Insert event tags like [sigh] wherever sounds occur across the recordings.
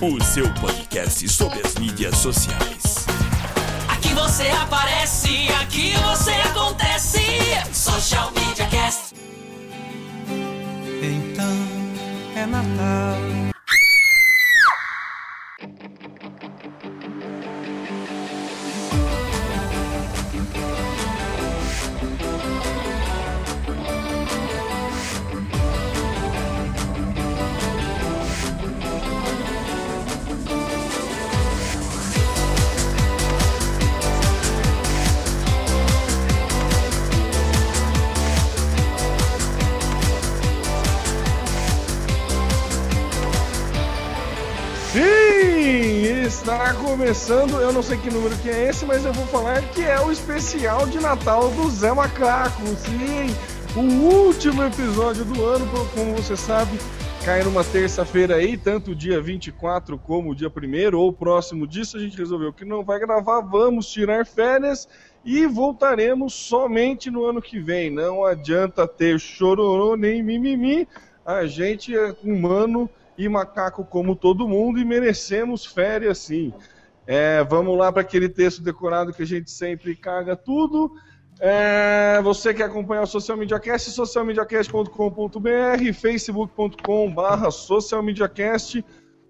o seu podcast sobre as mídias sociais. Aqui você aparece, aqui você acontece. Social Media Cast. Então é Natal. Está começando, eu não sei que número que é esse, mas eu vou falar que é o especial de Natal do Zé Macaco. Sim, o último episódio do ano, como você sabe, cai numa terça-feira aí, tanto o dia 24 como o dia 1 ou próximo disso, a gente resolveu que não vai gravar, vamos tirar férias e voltaremos somente no ano que vem. Não adianta ter chororô nem mimimi, a gente é humano e macaco como todo mundo e merecemos férias sim. É, vamos lá para aquele texto decorado que a gente sempre caga tudo. É, você que acompanha o Social Media Cast, socialmediacast.com.br, facebook.com.br socialmediacast,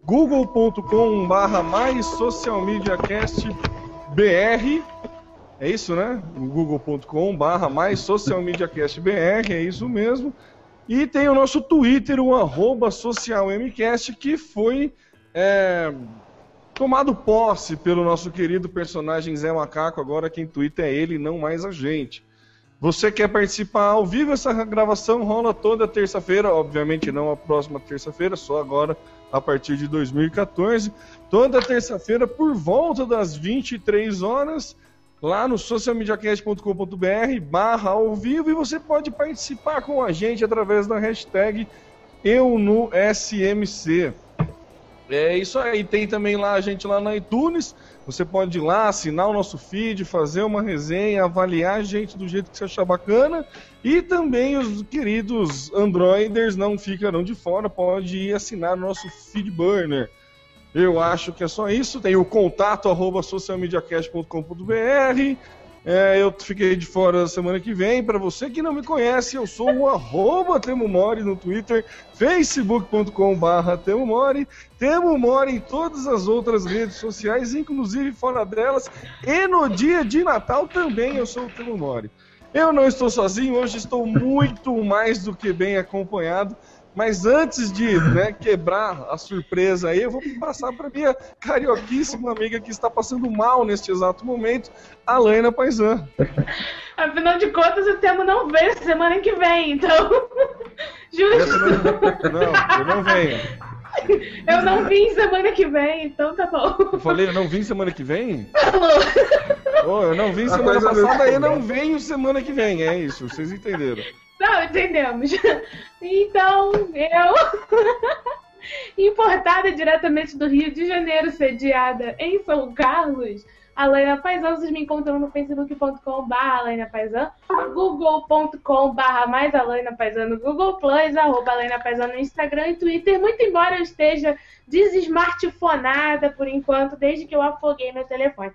google.com.br mais socialmediacastbr, é isso, né? google.com.br mais socialmediacastbr, é isso mesmo. E tem o nosso Twitter, o arroba socialmcast, que foi é, tomado posse pelo nosso querido personagem Zé Macaco. Agora quem twitta é ele, não mais a gente. Você quer participar ao vivo? Essa gravação rola toda terça-feira, obviamente não a próxima terça-feira, só agora a partir de 2014. Toda terça-feira, por volta das 23 horas, lá no socialmediacast.com.br barra ao vivo e você pode participar com a gente através da hashtag eu no SMC. É isso aí, tem também lá a gente lá na iTunes, você pode ir lá, assinar o nosso feed, fazer uma resenha, avaliar a gente do jeito que você achar bacana e também os queridos Androiders não ficarão de fora, pode ir assinar o nosso feed burner. Eu acho que é só isso. Tem o contato arroba socialmediacast.com.br. É, eu fiquei de fora semana que vem. Para você que não me conhece, eu sou o arroba no Twitter, facebook.com.br Temo Mori, Temo Mori em todas as outras redes sociais, inclusive fora delas. E no dia de Natal também eu sou o Temo Mori. Eu não estou sozinho, hoje estou muito mais do que bem acompanhado. Mas antes de né, quebrar a surpresa aí, eu vou passar para minha carioquíssima amiga que está passando mal neste exato momento, a Laina Paisan. Afinal de contas, o tema não vem semana que vem, então. [laughs] Justo. Não, eu não venho. Eu não vim semana que vem, então tá bom. Eu falei, eu não vim semana que vem? Falou. Oh, eu não vim semana passada e não venho semana que vem. É isso, vocês entenderam. Não, entendemos. [laughs] Então, eu. [laughs] Importada diretamente do Rio de Janeiro, sediada em São Carlos, Alaina Paisan, vocês me encontram no facebook.com.br Alaina Paisan, google.com.br mais Alaina Paisan no Google Plus, arroba Alaina Paisan no Instagram e Twitter, muito embora eu esteja desesmartfonada por enquanto, desde que eu afoguei meu telefone.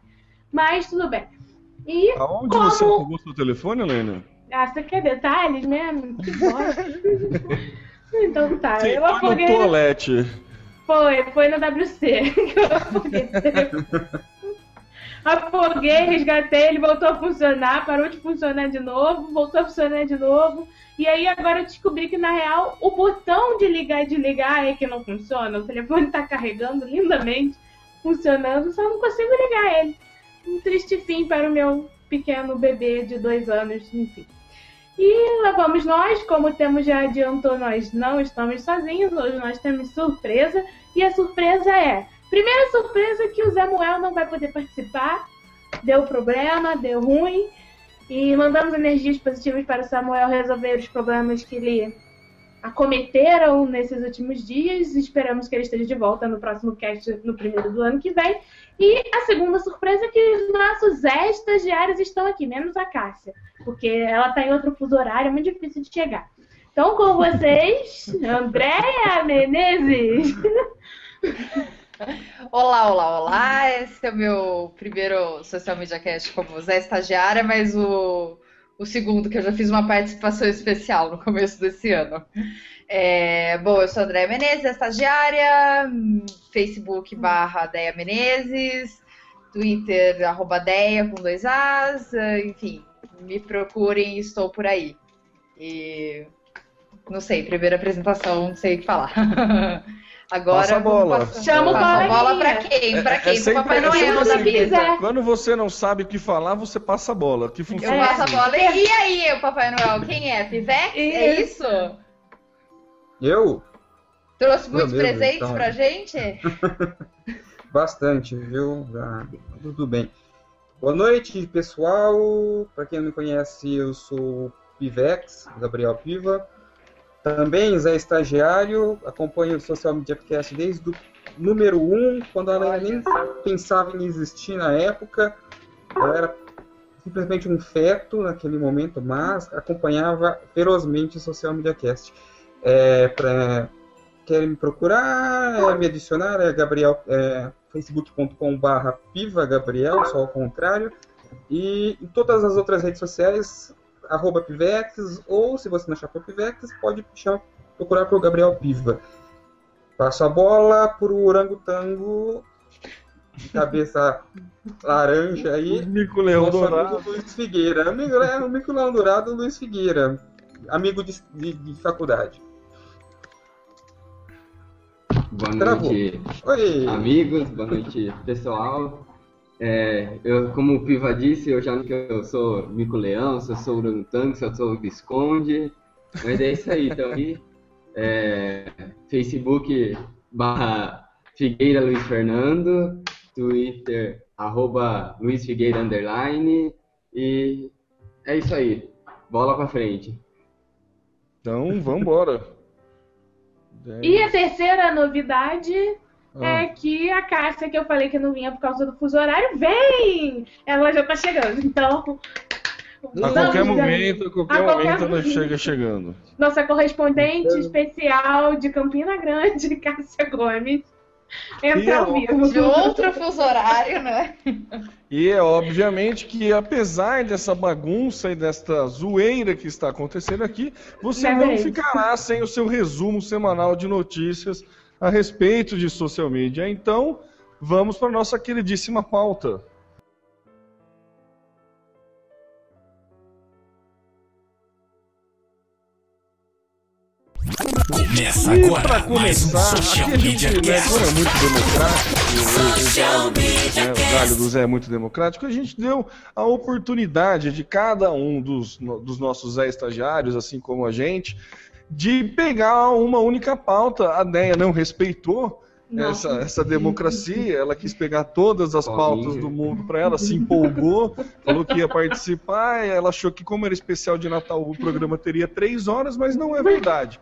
Mas tudo bem. E Aonde como... você afogou seu telefone, Helena? Ah, você quer detalhes mesmo? Que bosta. [laughs] então tá, Sim, eu foi afoguei. no toalete. Foi, foi no WC [laughs] que eu afoguei. Afoguei, resgatei, ele voltou a funcionar, parou de funcionar de novo, voltou a funcionar de novo. E aí agora eu descobri que na real o botão de ligar e desligar é que não funciona. O telefone tá carregando lindamente, funcionando, só não consigo ligar ele. Um triste fim para o meu pequeno bebê de dois anos, enfim. E lá vamos nós, como o Temo já adiantou, nós não estamos sozinhos, hoje nós temos surpresa. E a surpresa é Primeira surpresa que o Samuel não vai poder participar. Deu problema, deu ruim. E mandamos energias positivas para o Samuel resolver os problemas que ele acometeram nesses últimos dias. Esperamos que ele esteja de volta no próximo cast, no primeiro do ano que vem. E a segunda surpresa é que os nossos estagiários estão aqui, menos a Cássia, porque ela está em outro fuso horário, é muito difícil de chegar. Então, com vocês, [laughs] Andréia Menezes. Olá, olá, olá. Esse é o meu primeiro Social Media Cast como Zé Estagiária, mas o, o segundo, que eu já fiz uma participação especial no começo desse ano. É, bom, eu sou Andréia Menezes, estagiária, Facebook barra Deia Menezes, Twitter arroba Deia com dois As, enfim, me procurem, estou por aí. E não sei, primeira apresentação, não sei o que falar. [laughs] Agora Passa a bola. Chama Passa a bola pra quem? Pra quem? É sempre- Pro Papai é sempre Noel assim. da vida. Quando você não sabe o que falar, você passa a bola. Que Eu funciona passo a assim. bola. E aí, o Papai Noel, quem é? Pivex? É isso? Eu? Trouxe Meu muitos Deus, presentes então. pra gente? [laughs] Bastante, viu? Ah, tudo bem. Boa noite, pessoal. Para quem não me conhece, eu sou o Pivex, Gabriel Piva. Também Zé Estagiário, acompanho o Social Media Cast desde o número 1, quando ela nem pensava em existir na época. Eu era simplesmente um feto naquele momento, mas acompanhava ferozmente o Social Media Cast. É, pra, querem me procurar, é, me adicionar, é Gabriel, é, facebook.com.br Piva Gabriel, só ao contrário. E em todas as outras redes sociais, arroba Pivex, ou se você não achar por Pivex, pode chamar- procurar por Gabriel Piva. Passo a bola pro orangotango, de cabeça [laughs] laranja aí. Mico Leão Dourado. amigo Luiz Figueira. Amigo, é, o Mico Leão Dourado, Luiz Figueira. Amigo de, de- de faculdade. Boa Travou. noite, Oi! amigos. Boa noite, pessoal. É, eu, como o Piva disse, eu já não que eu sou Mico Leão, se eu sou Orangotango, se eu sou Visconde. Mas é isso aí, então aí. É, Facebook barra Figueira Luiz Fernando, Twitter arroba Luiz Figueira underline e é isso aí. Bola pra frente. Então, vambora. E a terceira novidade Ah. é que a Cássia, que eu falei que não vinha por causa do fuso horário, vem! Ela já tá chegando, então. A qualquer momento, a qualquer A qualquer momento ela chega chegando. Nossa correspondente especial de Campina Grande, [laughs] Cássia Gomes, entra ao E vivo. De outro fuso horário, né? [laughs] E é obviamente que apesar dessa bagunça e desta zoeira que está acontecendo aqui, você É não verdade. ficará sem o seu resumo semanal de notícias a respeito de social media. Então, vamos para nossa queridíssima pauta. Começa E agora para mais um começar, Social aqui a gente, Media né, como é muito democrático, o, o, galho do, o galho do Zé é muito democrático, a gente deu a oportunidade de cada um dos, dos nossos Zé estagiários, assim como a gente, de pegar uma única pauta. A Deia não respeitou Nossa. essa democracia, ela quis pegar todas as pautas do mundo para ela, se empolgou, falou que ia participar, ela achou que como era especial de Natal o programa teria três horas, mas não é verdade.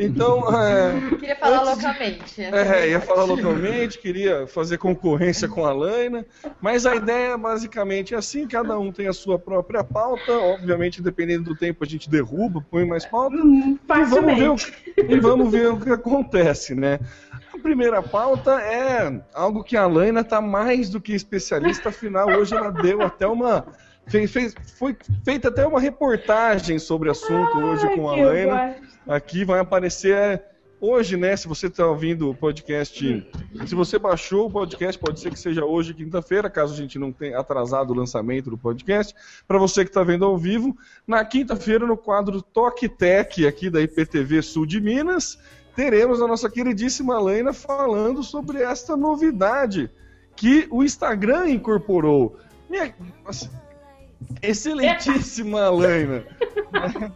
Então, é, Queria falar Antes de- loucamente. é, ia falar localmente, queria fazer concorrência com a Laina, mas a ideia basicamente é assim, cada um tem a sua própria pauta, obviamente dependendo do tempo a gente derruba, põe mais pauta, Hum, e vamos, ver o, e vamos ver o que acontece, né? Primeira pauta é algo que a Laina está mais do que especialista, afinal hoje ela deu até uma... Fez, fez- foi feita até uma reportagem sobre o assunto hoje Ai, com a Laina. Aqui vai aparecer é, hoje, né? Se você está ouvindo o podcast, se você baixou o podcast, pode ser que seja hoje, quinta-feira, caso a gente não tenha atrasado o lançamento do podcast. Para você que está vendo ao vivo, na quinta-feira, no quadro Toque Tech aqui da IPTV Sul de Minas, teremos a nossa queridíssima Laina falando sobre esta novidade que o Instagram incorporou. Minha, nossa, excelentíssima Laina. [laughs]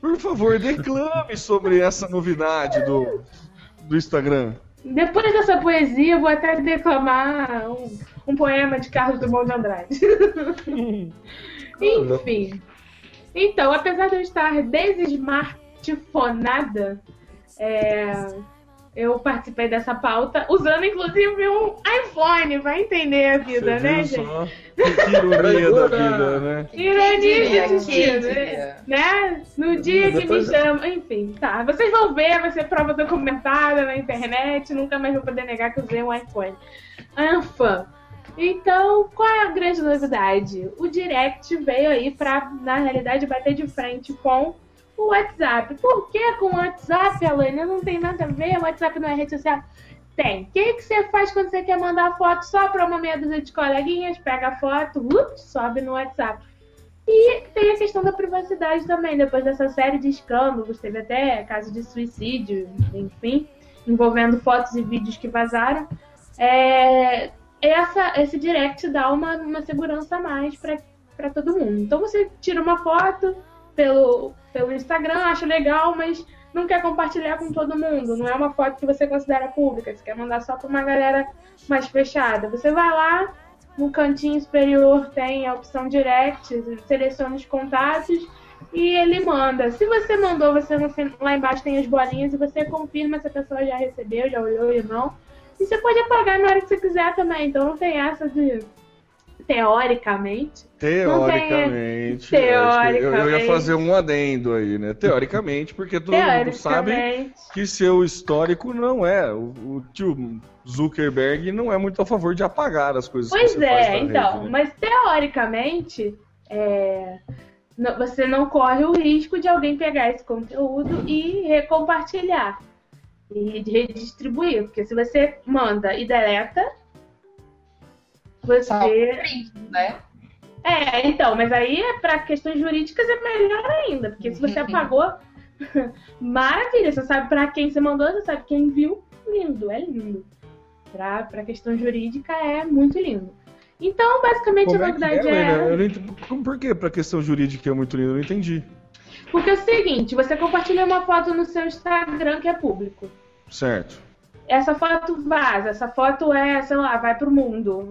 Por favor, declame sobre essa novidade do, do Instagram. Depois dessa poesia, eu vou até declamar um, um poema de Carlos Drummond de Andrade. [laughs] Enfim. Então, apesar de eu estar desesmartphonada, é, eu participei dessa pauta usando inclusive um iPhone, vai entender a vida, Você né, viu gente? só? Que ironia da vida, né? Ironia diria, de destino, quem diria? né? No dia que me chamam, enfim, tá. Vocês vão ver, vai ser prova documentada na internet, nunca mais vou poder negar que eu usei um iPhone. Anfã. Então, qual é a grande novidade? O Direct veio aí pra, na realidade, bater de frente com o WhatsApp. Por que com o WhatsApp, Alane? Não tem nada a ver, o WhatsApp não é rede social. Tem. O que, que você faz quando você quer mandar foto só pra uma meia dúzia de coleguinhas? Pega a foto, ups, sobe no WhatsApp. E tem a questão da privacidade também, depois dessa série de escândalos, teve até caso de suicídio, enfim, envolvendo fotos e vídeos que vazaram. É, essa, esse direct dá uma, uma segurança a mais para todo mundo. Então você tira uma foto pelo, pelo Instagram, acha legal, mas não quer compartilhar com todo mundo. Não é uma foto que você considera pública, você quer mandar só para uma galera mais fechada. Você vai lá, no cantinho superior tem a opção direct, seleciona os contatos e ele manda. Se você mandou, você lá embaixo tem as bolinhas e você confirma se a pessoa já recebeu, já olhou ou não. E você pode apagar na hora que você quiser também, então não tem essa de teoricamente. Teoricamente. Tem- eu acho que Eu, eu ia Teoricamente. fazer um adendo aí, né? Teoricamente, porque todo mundo sabe Teoricamente. que seu histórico não é. O, o tio Zuckerberg não é muito a favor de apagar as coisas que Pois você faz é, na então, rede, né? mas teoricamente é, você não corre o risco de alguém pegar esse conteúdo e recompartilhar e redistribuir, porque se você manda e deleta, você print, né? é, então, mas aí é para questões jurídicas é melhor ainda, porque se você [laughs] apagou, [laughs] maravilha, você sabe para quem você mandou, você sabe quem viu, lindo, é lindo. Pra, pra questão jurídica é muito lindo. Então, basicamente, Como a é que novidade é, é. Eu não entendi- Por que pra questão jurídica é muito lindo? Eu não entendi. Porque é o seguinte, você compartilha uma foto no seu Instagram que é público. Certo. Essa foto vaza, essa foto é, sei lá, vai pro mundo,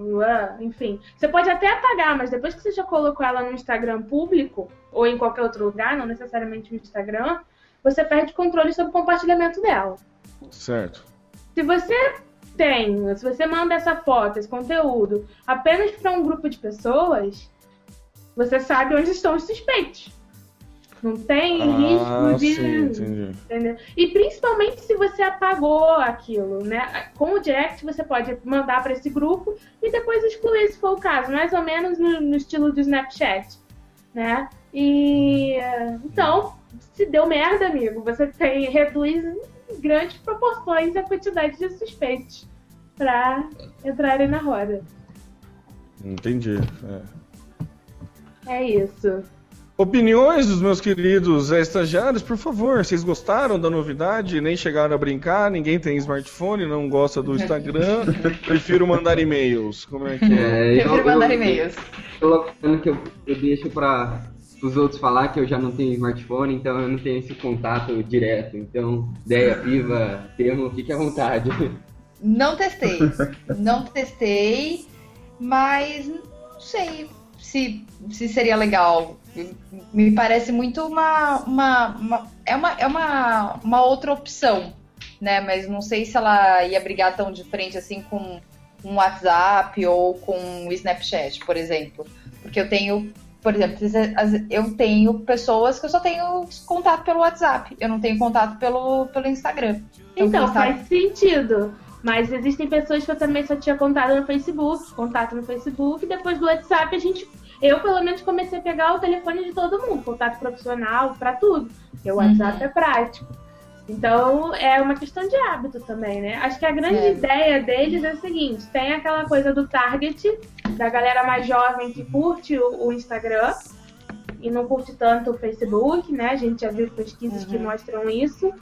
enfim. Você pode até apagar, mas depois que você já colocou ela no Instagram público, ou em qualquer outro lugar, não necessariamente no Instagram, você perde controle sobre o compartilhamento dela. Certo. Se você tem, se você manda essa foto, esse conteúdo, apenas para um grupo de pessoas, você sabe onde estão os suspeitos. Não tem Ah, risco de. sim. Entendeu? E principalmente se você apagou aquilo, né? Com o direct você pode mandar para esse grupo e depois excluir se for o caso, mais ou menos no, no estilo do Snapchat, né? E eh, então, se deu merda, amigo, você tem reduz em grandes proporções a quantidade de suspeitos para entrarem na roda. Entendi. é. É isso. Opiniões dos meus queridos estagiários, por favor. Vocês gostaram da novidade? Nem chegaram a brincar? Ninguém tem smartphone, não gosta do Instagram. Prefiro mandar e-mails. Como é que é? É, Prefiro mandar e-mails. Colocando que eu, eu deixo para os outros falar que eu já não tenho smartphone, então eu não tenho esse contato direto. Então, ideia viva, termo, fique à vontade. Não testei. Não testei, mas não sei se, se seria legal. Me parece muito uma. uma, uma- é uma, é uma, uma outra opção, né? Mas não sei se ela ia brigar tão de frente assim com um WhatsApp ou com o Snapchat, por exemplo. Porque eu tenho. Por exemplo, eu tenho pessoas que eu só tenho contato pelo WhatsApp. Eu não tenho contato pelo, pelo Instagram. Então, o Instagram- faz sentido. Mas existem pessoas que eu também só tinha contato no Facebook, contato no Facebook, e depois do WhatsApp a gente. Eu, pelo menos, comecei a pegar o telefone de todo mundo, contato profissional, pra tudo. Porque o WhatsApp é prático. Então, é uma questão de hábito também, né? Acho que a grande É. ideia deles é o seguinte: tem aquela coisa do target, da galera mais jovem que curte o, o Instagram e não curte tanto o Facebook, né? A gente já viu pesquisas que mostram isso.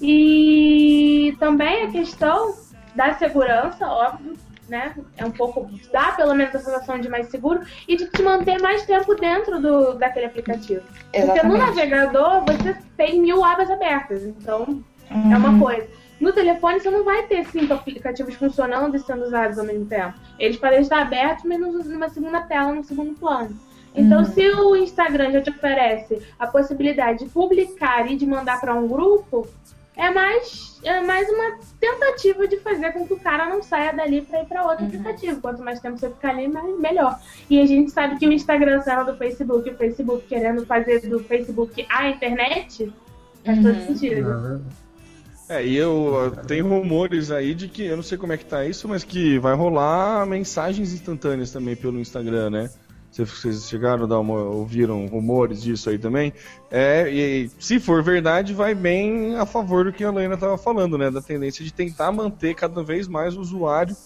E também a questão da segurança, óbvio, né? É um pouco. dá pelo menos a sensação de mais seguro e de te manter mais tempo dentro do, daquele aplicativo. Porque no Exatamente. navegador você tem mil abas abertas, então é Uhum. uma coisa. No telefone você não vai ter cinco aplicativos funcionando e sendo usados ao mesmo tempo. Eles podem estar abertos, mas numa segunda tela, no segundo plano. Então, Uhum. se o Instagram já te oferece a possibilidade de publicar e de mandar para um grupo, é mais, é mais uma tentativa de fazer com que o cara não saia dali para ir para outro aplicativo. Quanto mais tempo você ficar ali, mais, melhor. E a gente sabe que o Instagram saindo do Facebook, o Facebook querendo fazer do Facebook a internet, faz todo Uhum. sentido. É, e eu tem rumores aí de que, eu não sei como é que tá isso, mas que vai rolar mensagens instantâneas também pelo Instagram, né? Vocês- chegaram a dar uma, ouviram rumores disso aí também? É, e se for verdade, vai bem a favor do que a Lena estava falando, né? Da tendência de tentar manter cada vez mais o usuário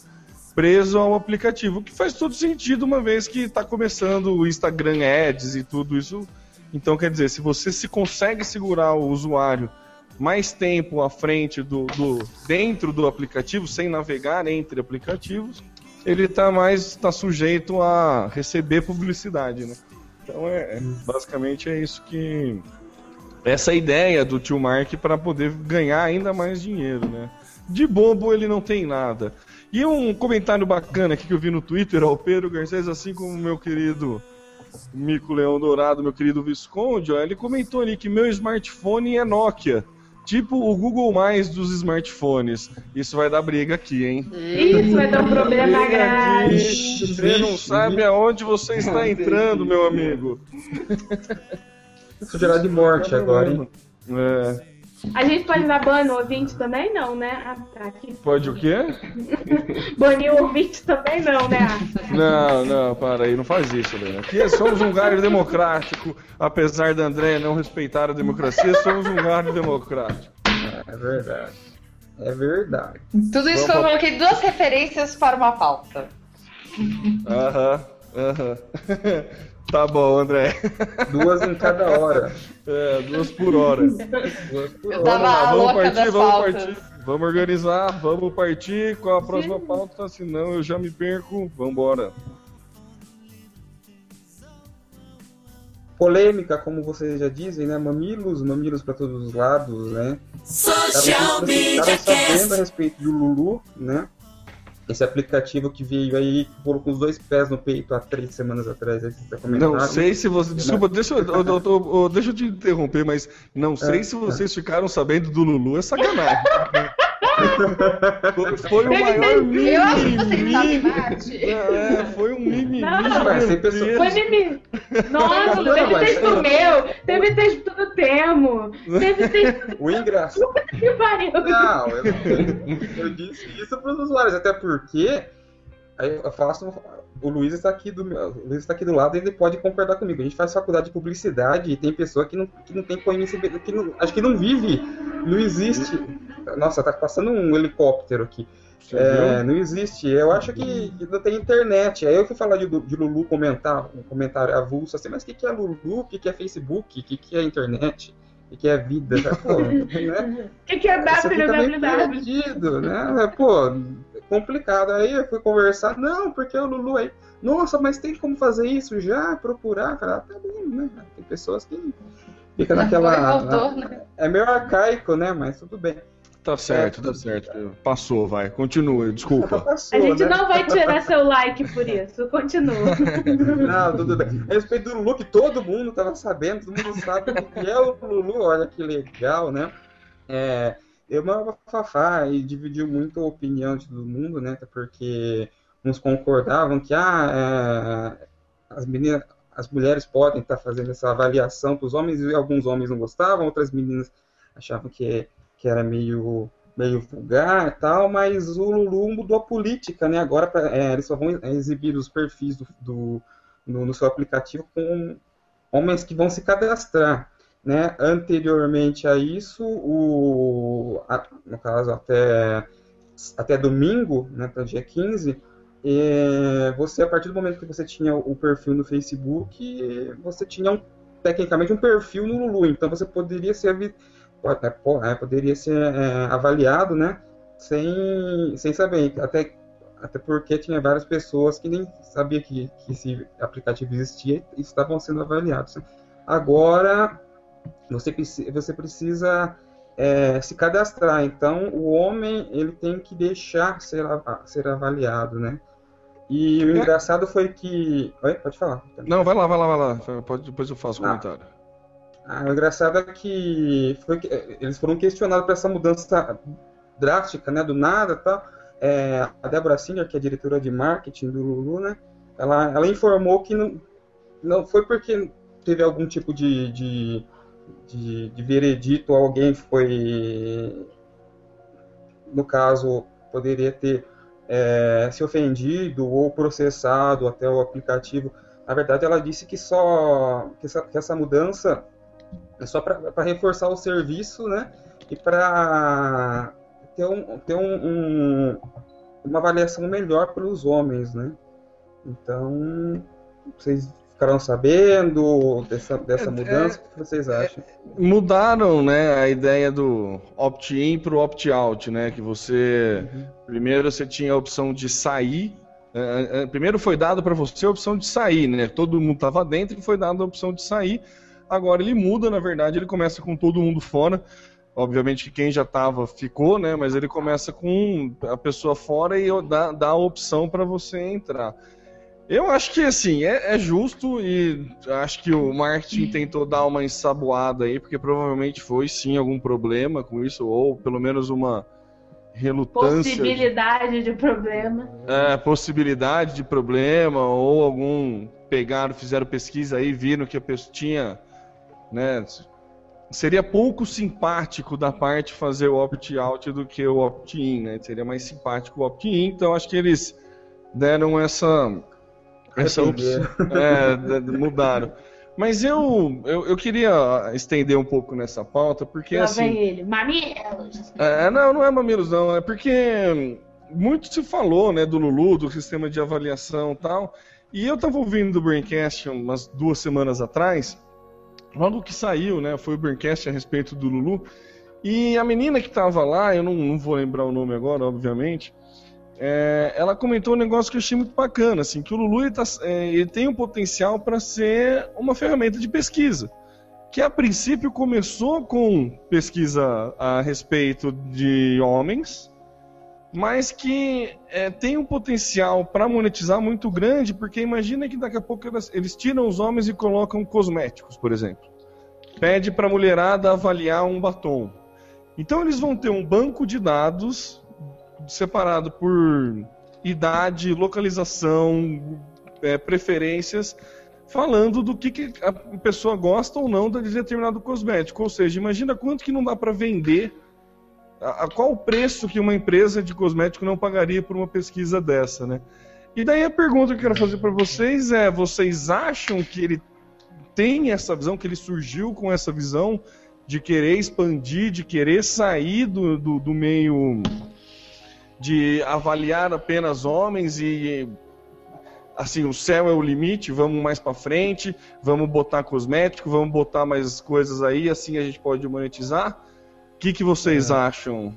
preso ao aplicativo, que faz todo sentido uma vez que está começando o Instagram Ads e tudo isso. Então, quer dizer, se você se consegue segurar o usuário mais tempo à frente do, do dentro do aplicativo, sem navegar entre aplicativos, ele está mais tá sujeito a receber publicidade, né? Então é é- basicamente é isso que essa ideia do tio Mark para poder ganhar ainda mais dinheiro, né? De bobo ele não tem nada. E um comentário bacana aqui que eu vi no Twitter, o Pedro Garcês, assim como meu querido Mico Leão Dourado, meu querido Visconde, ó, ele comentou ali que meu smartphone é Nokia. Tipo o Google Mais dos smartphones. Isso vai dar briga aqui, hein? Isso vai dar um problema grave. Você não sabe aonde você está entrando, meu amigo. Isso gerar de morte agora, hein? É, A gente pode dar ban no ouvinte também? Não, né? Ah, tá. Aqui. pode o quê? [laughs] Banir o ouvinte também não, né? Não, não, para aí, não faz isso, Helena. Aqui somos um lugar democrático, apesar da André não respeitar a democracia, somos um lugar democrático. É verdade. É verdade. Tudo isso que eu coloquei duas referências para uma pauta. Aham, aham. Tá bom, André. Duas em cada hora. É, duas por hora. Duas por Eu hora. tava a vamos louca partir, das vamos pautas. partir. Vamos organizar, vamos partir com a próxima pauta, senão eu já me perco. Vambora. Polêmica, como vocês já dizem, né? Mamilos, mamilos para todos os lados, né? Social Estavam Media sabendo a Cast. respeito do Lulu, né? Esse aplicativo que veio aí, com os dois pés no peito há três semanas atrás, aí já comentaram. Não sei se você. Desculpa, deixa eu, eu- eu- eu- deixa eu te interromper, mas não sei É. se vocês ficaram sabendo do Lulu, é sacanagem. [laughs] Foi- o maior você tá mimimi. Marte. É, foi um mimimi. Não, mas tem pessoas- Foi. Nossa, Não, teve mas- texto meu, teve texto do Temo, teve [laughs] texto O engraçado. que pariu. Não, eu, eu disse isso para os usuários, até porque aí eu faço. O Luiz está aqui do Luiz está aqui do lado e ele pode concordar comigo. A gente faz faculdade de publicidade e tem pessoa que não, que não tem conhecimento, que não, acho que não vive, não existe. Nossa, tá passando um helicóptero aqui. É, não existe. Eu acho que não tem internet. Aí eu fui falar de, de Lulu comentar um comentário avulso assim, mas o que, que é Lulu? O que, que é Facebook? O que, que é internet? O que, que é vida? [laughs] Pô, né? O que, que é www? né? Pô, complicado. Aí eu fui conversar, não, porque o Lulu aí. Nossa, mas tem como fazer isso já? Procurar? Cara, tá bom, né? Tem pessoas que fica naquela. Voltou, na- né? É meio arcaico, né? Mas tudo bem. Tá certo, tá certo. Passou, vai. Continua, desculpa. [laughs] Passou, A gente né? não vai tirar seu like por isso, continua. [laughs] Não, tudo bem. A respeito do Lulu, que todo mundo tava sabendo, todo mundo sabe o que é o Lulu, olha que legal, né? É, eu uma fafá e dividiu muito a opinião de todo mundo, né? Até porque uns concordavam que ah, é, as meninas, as mulheres podem estar fazendo essa avaliação para os homens e alguns homens não gostavam, outras meninas achavam que, que era meio meio vulgar e tal, mas o Lulu mudou a política, né? Agora pra- é, eles só vão exibir os perfis do, do- no, no seu aplicativo com homens que vão se cadastrar, né? Anteriormente a isso, o, a- no caso até até domingo, né, até dia 15, é, você a partir do momento que você tinha o perfil no Facebook, você tinha um, tecnicamente um perfil no Lulu, então você poderia ser né, é, poderia ser é, avaliado, né? Sem, sem saber, até, até porque tinha várias pessoas que nem sabiam que, que esse aplicativo existia e estavam sendo avaliados. Agora, você, você precisa é, se cadastrar. Então, o homem ele tem que deixar ser, ser avaliado, né? E o é. engraçado foi que. Oi, pode falar. Não, vai lá, vai lá, vai lá. Pode, depois eu faço o ah. comentário. Ah, o engraçado é que, foi que eles foram questionados por essa mudança drástica, né, do nada, tá? É, a Débora Singer, que é diretora de marketing do Lulu, né, ela, ela informou que não, não foi porque teve algum tipo de, de, de, de veredito, alguém foi, no caso, poderia ter é, se ofendido ou processado até o aplicativo. Na verdade, ela disse que só que essa, que essa mudança é só para reforçar o serviço, né? E para ter, um, ter um, um, uma avaliação melhor para os homens, né? Então, vocês ficaram sabendo dessa, dessa é, mudança? É, o que vocês acham? É, mudaram, né, a ideia do opt-in para o opt-out, né? Que você uhum. primeiro você tinha a opção de sair. É, é, primeiro foi dado para você a opção de sair, né? Todo mundo estava dentro e foi dada a opção de sair. Agora ele muda, na verdade, ele começa com todo mundo fora. Obviamente que quem já estava ficou, né? Mas ele começa com a pessoa fora e dá, dá a opção para você entrar. Eu acho que assim, é, é, justo e acho que o marketing tentou dar uma ensaboada aí, porque provavelmente foi sim algum problema com isso, ou pelo menos uma relutância. Possibilidade de, de problema. É, possibilidade de problema, ou algum. Pegaram, fizeram pesquisa aí, viram que a pessoa tinha né? Seria pouco simpático da parte fazer o opt-out do que o opt-in, né? Seria mais simpático o opt-in, então acho que eles deram essa essa opção, é, mudaram. Mas eu, eu, eu, queria estender um pouco nessa pauta, porque Lá assim... vem ele, mamilos! É, não, não é mamilos não, é porque muito se falou, né, do Lulu, do sistema de avaliação e tal, e eu tava ouvindo do Braincast umas duas semanas atrás, logo que saiu, né, foi o Braincast a respeito do Lulu, e a menina que estava lá, eu não, não, vou lembrar o nome agora, obviamente, é, ela comentou um negócio que eu achei muito bacana, assim, que o Lulu ele, tá, é, ele tem um potencial para ser uma ferramenta de pesquisa, que a princípio começou com pesquisa a respeito de homens, mas que é, tem um potencial para monetizar muito grande, porque imagina que daqui a pouco eles, eles tiram os homens e colocam cosméticos, por exemplo. Pede para a mulherada avaliar um batom. Então eles vão ter um banco de dados separado por idade, localização, é, preferências, falando do que, que, a pessoa gosta ou não de determinado cosmético. Ou seja, imagina quanto que não dá para vender a, qual o preço que uma empresa de cosmético não pagaria por uma pesquisa dessa, né? E daí a pergunta que eu quero fazer para vocês é: vocês acham que ele tem essa visão, que ele surgiu com essa visão de querer expandir, de querer sair do, do, do meio de avaliar apenas homens e assim, o céu é o limite, vamos mais para frente, vamos botar cosmético, vamos botar mais coisas aí, assim a gente pode monetizar? O que, que vocês é. acham?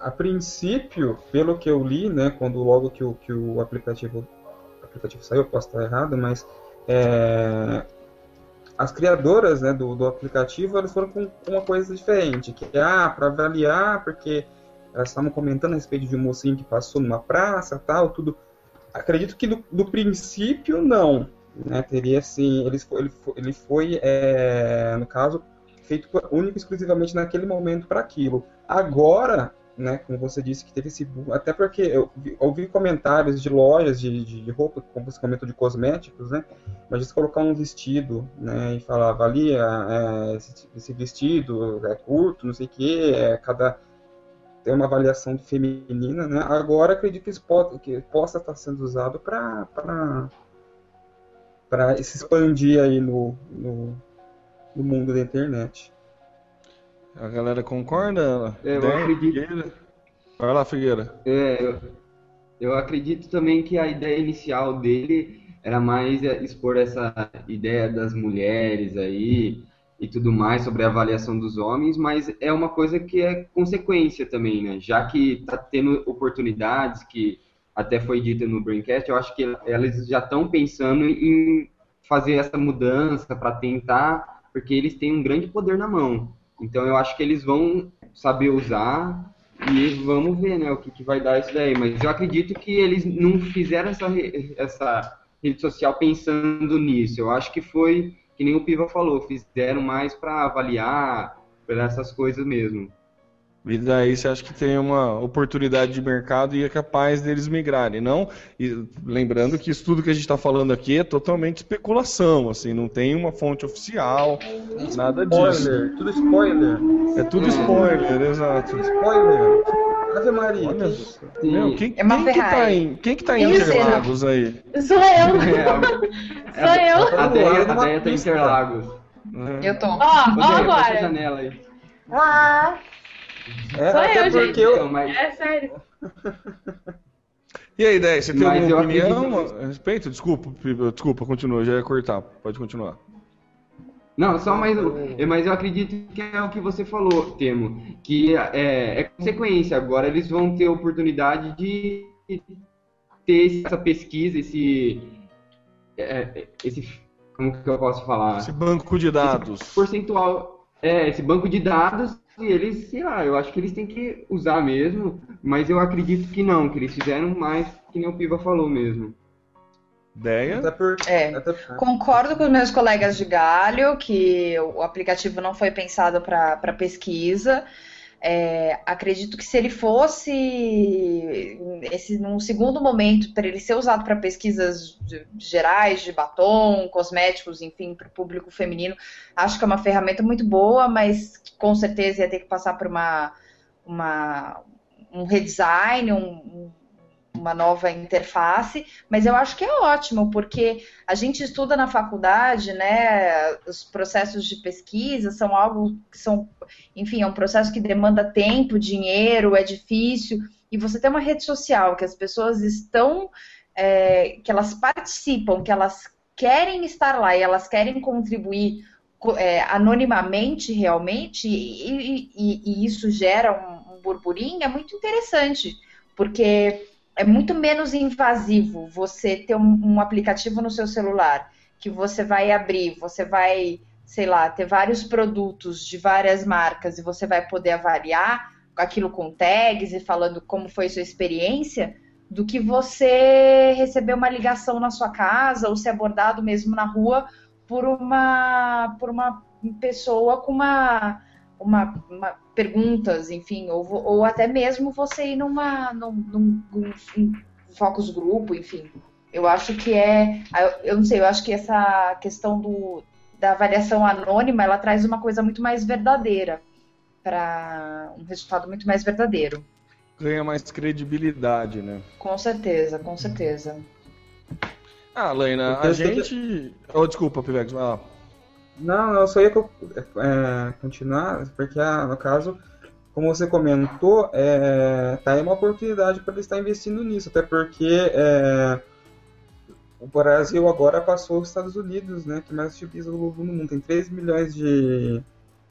A princípio, pelo que eu li, né, quando logo que o, que o aplicativo, aplicativo saiu, eu posso estar errado, mas é, as criadoras né, do, do aplicativo elas foram com uma coisa diferente, que é ah, para avaliar, porque elas estavam comentando a respeito de um mocinho que passou numa praça, tal, tudo. Acredito que do, do princípio não, né? Teria assim, ele foi, ele foi, ele foi é, no caso feito único exclusivamente naquele momento para aquilo. Agora, né, como você disse que teve esse até porque eu ouvi comentários de lojas de, de, roupa, como você comentou de cosméticos, né, mas se colocar um vestido, né, e falar, valia é, esse, esse, vestido é curto, não sei o que, é cada tem uma avaliação feminina, né? Agora acredito que, isso pode, que possa estar sendo usado para para se expandir aí no, no, no, mundo da internet. A galera concorda? É, eu acredito. Vai lá, Figueira. É, eu, eu acredito também que a ideia inicial dele era mais expor essa ideia das mulheres aí, e tudo mais sobre a avaliação dos homens, mas é uma coisa que é consequência também, né? Já que está tendo oportunidades que até foi dita no Braincast, eu acho que elas já estão pensando em fazer essa mudança para tentar, porque eles têm um grande poder na mão. Então eu acho que eles vão saber usar e vamos ver, né, o que, que vai dar isso daí. Mas eu acredito que eles não fizeram essa, essa rede social pensando nisso. Eu acho que foi, que nem o Piva falou, fizeram mais para avaliar, para essas coisas mesmo. E daí você acha que tem uma oportunidade de mercado e é capaz deles migrarem, não? E lembrando que isso tudo que a gente está falando aqui é totalmente especulação, assim, não tem uma fonte oficial, nada disso. Spoiler, tudo spoiler. É tudo spoiler, exato. Spoiler. Ave Maria. Olha, que? Meu, quem, É uma quem que tá em, quem que tá em Interlagos aí? Sou eu. Sou eu. A Deia, a Deia tá em. Interlagos. Eu tô. Ó, agora. janela aí. É, Sou até eu, porque gente. eu, Então, mas É sério. E aí, Déia, você tem Mas alguma opinião acredito a respeito? Desculpa, desculpa, continua, já ia cortar, pode continuar. Não, só mais. um. Mas eu acredito que é o que você falou, Temo. Que é, é consequência. Agora eles vão ter oportunidade de ter essa pesquisa, esse. é, esse como que eu posso falar? Esse banco de dados. Percentual. É, esse banco de dados. E eles, sei lá, eu acho que eles têm que usar mesmo. Mas eu acredito que não, que eles fizeram mais que nem o Piva falou mesmo. Ideia? até por, É. até por- Concordo com os meus colegas de galho que o aplicativo não foi pensado para pesquisa. É, acredito que se ele fosse esse num segundo momento para ele ser usado para pesquisas de- gerais de batom, cosméticos, enfim, para o público feminino, acho que é uma ferramenta muito boa, mas com certeza ia ter que passar por uma, uma um redesign, um- uma nova interface. Mas eu acho que é ótimo, porque a gente estuda na faculdade, né? Os processos de pesquisa são algo que são, enfim, é um processo que demanda tempo, dinheiro, é difícil. E você tem uma rede social que as pessoas estão, é, que elas participam, que elas querem estar lá e elas querem contribuir co- é, anonimamente realmente, e, e- e- e isso gera um, um burburinho, é muito interessante, porque é muito menos invasivo você ter um, um aplicativo no seu celular que você vai abrir, você vai, sei lá, ter vários produtos de várias marcas e você vai poder avaliar aquilo com tags e falando como foi sua experiência, do que você receber uma ligação na sua casa ou ser abordado mesmo na rua por uma por uma pessoa com uma uma, uma- perguntas, enfim, ou, ou até mesmo você ir numa num, num, num- num focus grupo, enfim. Eu acho que é, eu não sei, eu acho que essa questão do, da avaliação anônima, ela traz uma coisa muito mais verdadeira para um resultado muito mais verdadeiro. Ganha mais credibilidade, né? Com certeza, com certeza. Ah, Leina, Porque a gente. Oh, desculpa, Pivex, vai lá. Não, eu só ia é, continuar, porque ah, no caso, como você comentou, é, tá aí uma oportunidade para ele estar investindo nisso, até porque é, o Brasil agora passou os Estados Unidos, né, que mais utiliza o no mundo. Tem 3 milhões de,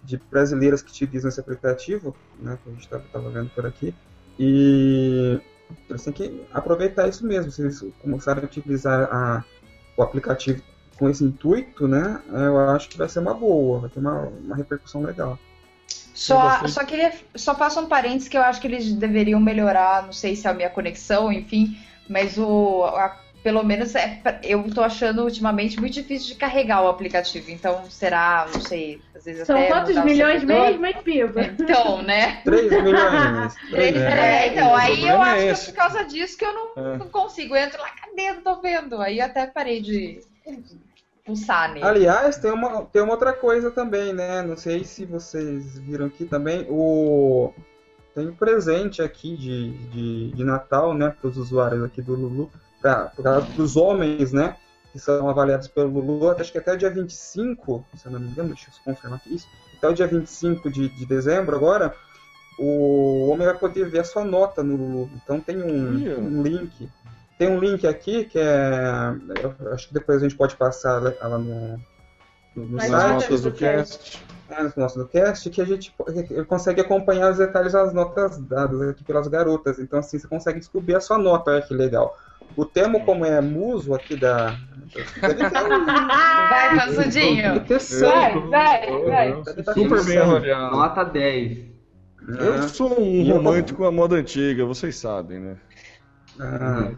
de brasileiras que utilizam esse aplicativo, né, que a gente estava vendo por aqui, e eles têm que aproveitar isso mesmo, se eles começarem a utilizar a, o aplicativo com esse intuito, né, eu acho que vai ser uma boa, vai ter uma, uma repercussão legal. Só, só queria, só faço um parênteses que eu acho que eles deveriam melhorar, não sei se é a minha conexão, enfim, mas o, a- pelo menos é, eu tô achando ultimamente muito difícil de carregar o aplicativo, então será, não sei, às vezes São até quantos mudar o milhões mesmo, hein, Piva? Então, né? 3 milhões! Três- milhões. [laughs] é, então, aí eu é acho que é por causa disso que eu não, É. não consigo. Eu entro lá, cadê? Não tô vendo. Aí até parei de pulsar nele. Aliás, tem uma, tem uma outra coisa também, né? Não sei se vocês viram aqui também. O... Tem um presente aqui de, de, de Natal, né? Para os usuários aqui do Lulu. Para os homens, né? Que são avaliados pelo Lulu. Acho que até o dia 25, se eu não me engano, deixa eu confirmar aqui isso. Até o dia 25 de, de dezembro agora, o homem vai poder ver a sua nota no Lulu. Então tem um, um link. Tem um link aqui que é. eu acho que depois a gente pode passar lá no, no, Mas notas do cast. é, no nosso do cast, que a gente consegue acompanhar os detalhes das notas dadas aqui pelas garotas. Então, assim, você consegue descobrir a sua nota, olha que legal. O termo, como é muso aqui da, Vai, Massudinho. Ter Vai, vai, vai. Super bem avaliado. Nota 10. Eu sou um romântico à moda antiga, vocês sabem, né? Ah,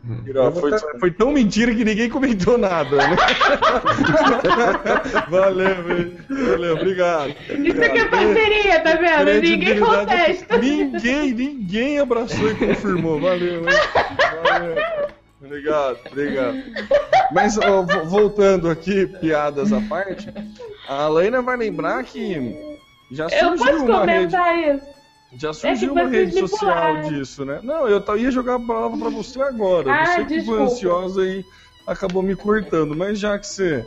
Foi, foi tão mentira que ninguém comentou nada, né? [laughs] valeu, velho. valeu, obrigado. Isso aqui é parceria, tá vendo? Ninguém Credibilidade- contesta. Ninguém, ninguém abraçou e confirmou. Valeu? Valeu. Obrigado, obrigado. Mas ó, vo- voltando aqui, piadas à parte, a Laina vai lembrar que já Eu surgiu posso uma rede. comentar isso? Já surgiu É uma rede social disso, né? Não, eu ia jogar a palavra pra você agora. Ah, você que foi ansiosa e acabou me cortando. Mas já que você.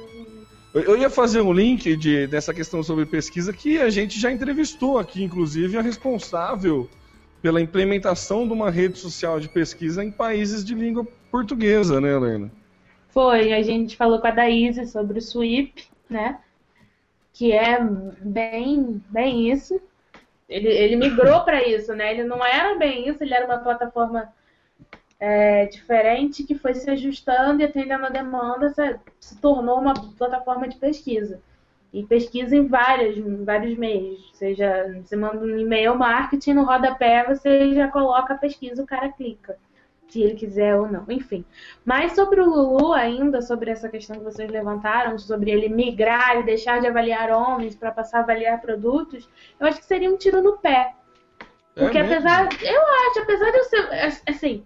Eu- ia fazer um link de, dessa questão sobre pesquisa que a gente já entrevistou aqui, inclusive, a responsável pela implementação de uma rede social de pesquisa em países de língua portuguesa, né, Helena? Foi, a gente falou com a Daíse sobre o Sweep, né? Que é bem, bem isso. Ele, ele migrou para isso, né? Ele não era bem isso, ele era uma plataforma é, diferente que foi se ajustando e atendendo a demanda, se, se tornou uma plataforma de pesquisa. E pesquisa em vários, em vários meios. Seja, você manda um e-mail marketing, no rodapé você já coloca a pesquisa, o cara clica. Se ele quiser ou não. Enfim. Mas sobre o Lulu ainda, sobre essa questão que vocês levantaram, sobre ele migrar e deixar de avaliar homens para passar a avaliar produtos, eu acho que seria um tiro no pé. Porque É mesmo? apesar, eu acho, apesar de eu ser, assim,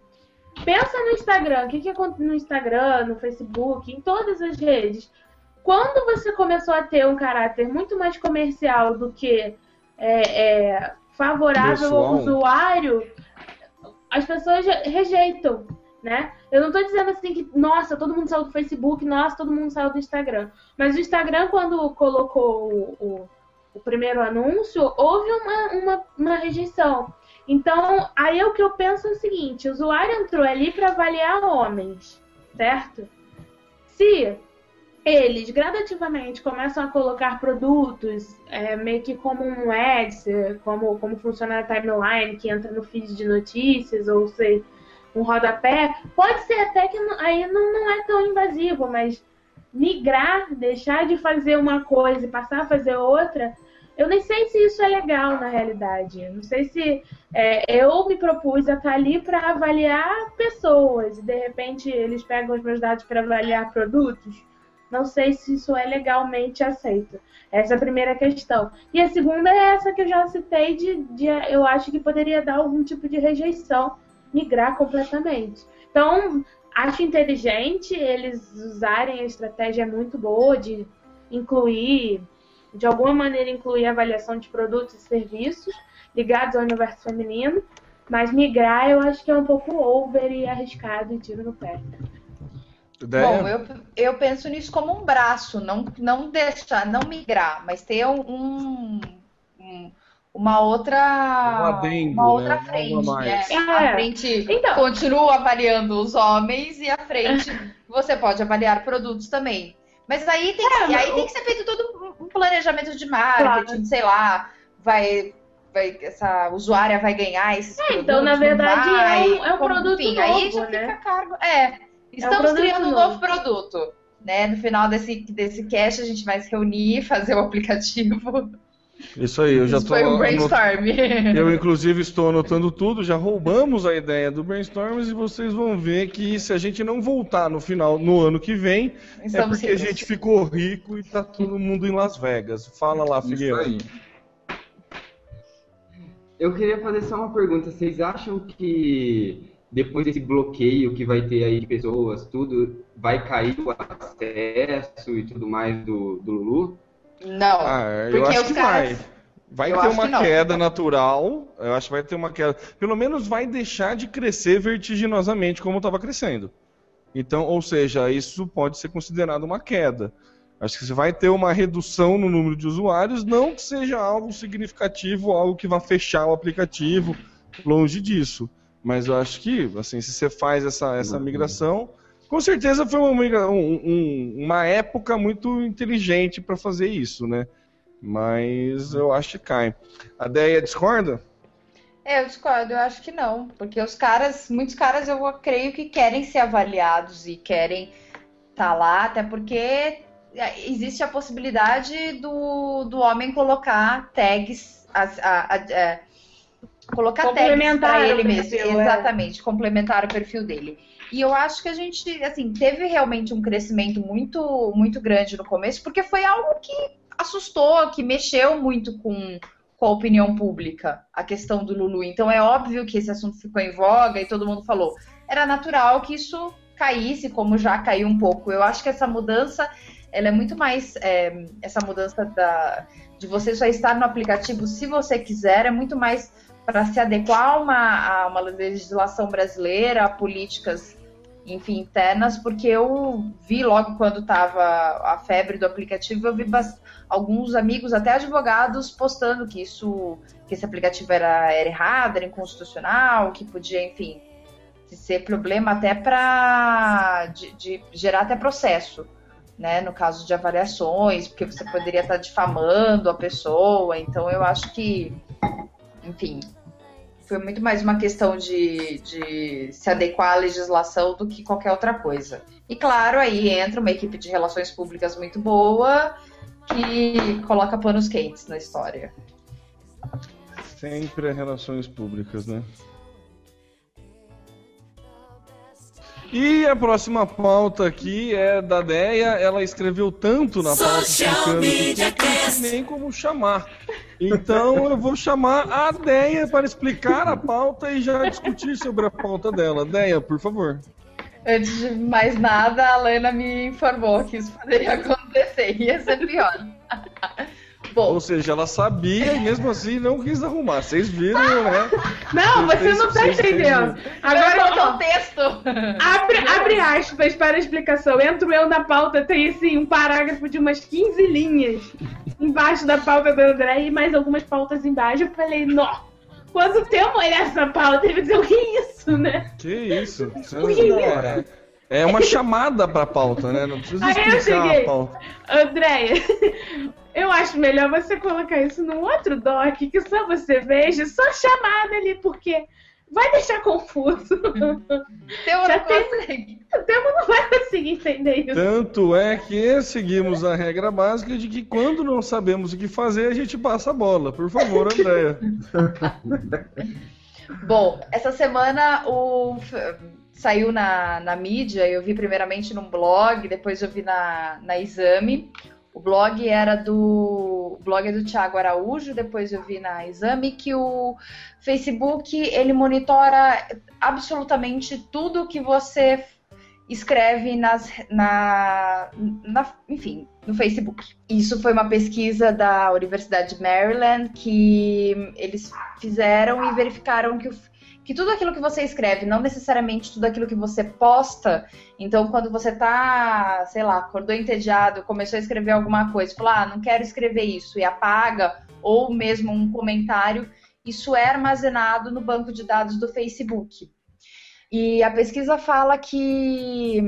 pensa no Instagram, o que que acontece no Instagram, no Facebook, em todas as redes. Quando você começou a ter um caráter muito mais comercial do que é, é, favorável ao Pessoal. usuário, as pessoas rejeitam, né? Eu não tô dizendo assim que, nossa, todo mundo saiu do Facebook, nossa, todo mundo saiu do Instagram. Mas o Instagram, quando colocou o, o, o primeiro anúncio, houve uma, uma, uma rejeição. Então, aí o que eu penso é o seguinte: o usuário entrou ali para avaliar homens, certo? Se eles gradativamente começam a colocar produtos, é, meio que como um ads, como, como funciona a timeline que entra no feed de notícias, ou sei, um rodapé, pode ser até que aí não, não é tão invasivo, mas migrar, deixar de fazer uma coisa e passar a fazer outra, eu nem sei se isso é legal na realidade. Não sei se é, eu me propus a estar ali para avaliar pessoas e de repente eles pegam os meus dados para avaliar produtos. Não sei se isso é legalmente aceito. Essa é a primeira questão. E a segunda é essa que eu já citei de, de eu acho que poderia dar algum tipo de rejeição, migrar completamente. Então, acho inteligente eles usarem a estratégia muito boa de incluir, de alguma maneira incluir avaliação de produtos e serviços ligados ao universo feminino, mas migrar eu acho que é um pouco over e arriscado e tiro no pé. Ideia? Bom, eu, eu penso nisso como um braço, não, não deixar, não migrar, mas ter um, um- uma outra, Um adendo, uma outra né? frente. Né? É. A frente Então. continua avaliando os homens e a frente [laughs] você pode avaliar produtos também. Mas aí tem, que, É, mas aí tem que ser feito todo um planejamento de marketing, sei lá, vai, vai essa usuária vai ganhar esses produtos. então, na verdade, vai, é um- é um como- produto enfim, aí novo, já né? fica a cargo. É, estamos produto criando um novo. novo produto. Né? No final desse, desse cast, a gente vai se reunir, [laughs] fazer o aplicativo. Isso aí, eu já Isso tô. foi um anot- brainstorm. Eu, inclusive, estou anotando tudo, já roubamos a ideia do Brainstorms e vocês vão ver que se a gente não voltar no final, no ano que vem, é Estamos porque a gente ficou rico e tá todo mundo em Las Vegas. Fala lá, Isso Figueiredo. aí. Eu queria fazer só uma pergunta. Vocês acham que depois desse bloqueio que vai ter aí de pessoas, tudo, vai cair o acesso e tudo mais do, do Lulu? Não. Ah, eu Porque acho que caras- vai. Vai Eu ter uma queda natural. Eu acho que vai ter uma queda. Pelo menos vai deixar de crescer vertiginosamente como estava crescendo. Então, ou seja, isso pode ser considerado uma queda. Acho que você vai ter uma redução no número de usuários, não que seja algo significativo, algo que vá fechar o aplicativo, longe disso. Mas eu acho que, assim, se você faz essa, essa Uhum. migração, com certeza foi uma, um- um- uma época muito inteligente para fazer isso, né? Mas eu acho que cai. A Deia discorda? É, eu discordo, eu acho que não. Porque os caras, muitos caras eu creio que querem ser avaliados e querem tá lá, até porque existe a possibilidade do, do homem colocar tags, as- a- a- é, colocar tags Complementar para ele mesmo, perfil, é. exatamente, complementar o perfil dele. E eu acho que a gente, assim, teve realmente um crescimento muito, muito grande no começo, porque foi algo que assustou, que mexeu muito com, com a opinião pública, a questão do Lulu. Então é óbvio que esse assunto ficou em voga e todo mundo falou. Era natural que isso caísse, como já caiu um pouco. Eu acho que essa mudança, ela é muito mais é, essa mudança da, de você só estar no aplicativo se você quiser, é muito mais para se adequar a uma, a uma legislação brasileira, a políticas, enfim, internas, porque eu vi logo quando estava a febre do aplicativo, eu vi alguns amigos, até advogados, postando que isso, que esse aplicativo era, era errado, era inconstitucional, que podia, enfim, ser problema até para de, de gerar até processo, né? No caso de avaliações, porque você poderia estar difamando a pessoa. Então eu acho que, enfim, foi muito mais uma questão de, de se adequar à legislação do que qualquer outra coisa. E claro, aí entra uma equipe de relações públicas muito boa que coloca panos quentes na história. Sempre relações públicas, né? E a próxima pauta aqui é da Deia. Ela escreveu tanto na pauta Social que Media eu não Cast. sei nem como chamar. Então eu vou chamar a Deia para explicar a pauta e já discutir sobre a pauta dela. Deia, por favor. Antes de mais nada, a Lana me informou que isso poderia acontecer. Ia ser pior. Bom, Ou seja, ela sabia e mesmo assim não quis arrumar. Vocês viram, né? [laughs] Não, você não tá Vocês- vocês- entendendo. agora ó, um texto. abre, abre aspas para a explicação. Entro eu na pauta, tem assim, um parágrafo de umas 15 linhas embaixo da pauta do André e mais algumas pautas embaixo. Eu falei, nó, quando tem uma olhar essa pauta, ele vai dizer, o que é isso, né? Que isso? O [laughs] que é é, é uma chamada pra pauta, né? Não precisa Aí eu explicar cheguei. a pauta. Andréia, eu acho melhor você colocar isso num outro doc que só você veja, só chamada ali, porque vai deixar confuso. Teu Já não tem- consegue. Temo não vai conseguir entender isso. Tanto é que seguimos a regra básica de que quando não sabemos o que fazer, a gente passa a bola. Por favor, Andréia. [laughs] Bom, essa semana o saiu na, na mídia, eu vi primeiramente num blog, depois eu vi na, na Exame. O blog era do o blog é do Thiago Araújo, depois eu vi na Exame que o Facebook ele monitora absolutamente tudo que você escreve nas, na, na- enfim, no Facebook. Isso foi uma pesquisa da Universidade de Maryland que eles fizeram e verificaram que, o- que tudo aquilo que você escreve, não necessariamente tudo aquilo que você posta, então quando você tá, sei lá, acordou entediado, começou a escrever alguma coisa, falou, ah, não quero escrever isso, e apaga, ou mesmo um comentário, isso é armazenado no banco de dados do Facebook. E a pesquisa fala que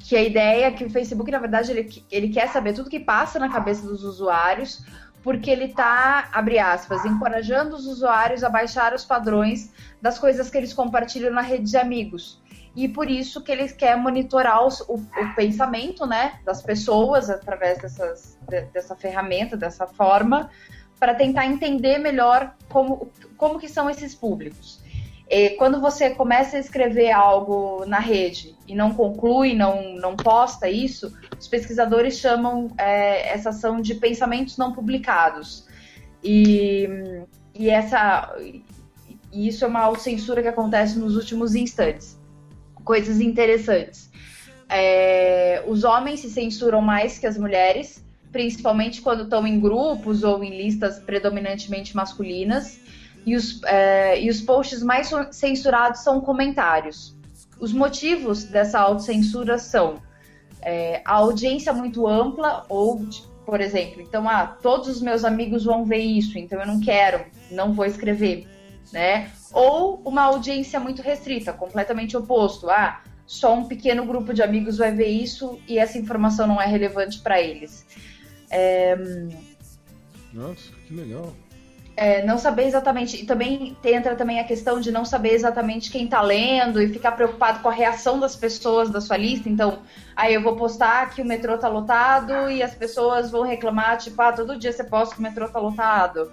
que a ideia é que o Facebook, na verdade, ele, ele quer saber tudo que passa na cabeça dos usuários, porque ele está, abre aspas, encorajando os usuários a baixar os padrões das coisas que eles compartilham na rede de amigos. E por isso que ele quer monitorar os- o, o pensamento né, das pessoas através dessas, de- dessa ferramenta, dessa forma, para tentar entender melhor como, como que são esses públicos. E quando você começa a escrever algo na rede e não conclui, não, não posta isso, os pesquisadores chamam é, essa ação de pensamentos não publicados. E, e essa, e isso é uma autocensura que acontece nos últimos instantes. Coisas interessantes. É, os homens se censuram mais que as mulheres, principalmente quando estão em grupos ou em listas predominantemente masculinas. E os, é, e os posts mais censurados são comentários. Os motivos dessa autocensura são é, a audiência muito ampla, ou, por exemplo, então, ah, todos os meus amigos vão ver isso, então eu não quero, não vou escrever, né? Ou uma audiência muito restrita, completamente oposto, ah, só um pequeno grupo de amigos vai ver isso e essa informação não é relevante para eles. É, Nossa, que legal. É, não saber exatamente. E também entra também a questão de não saber exatamente quem tá lendo e ficar preocupado com a reação das pessoas da sua lista. Então, aí eu vou postar que o metrô tá lotado e as pessoas vão reclamar, tipo, ah, todo dia você posta que o metrô tá lotado.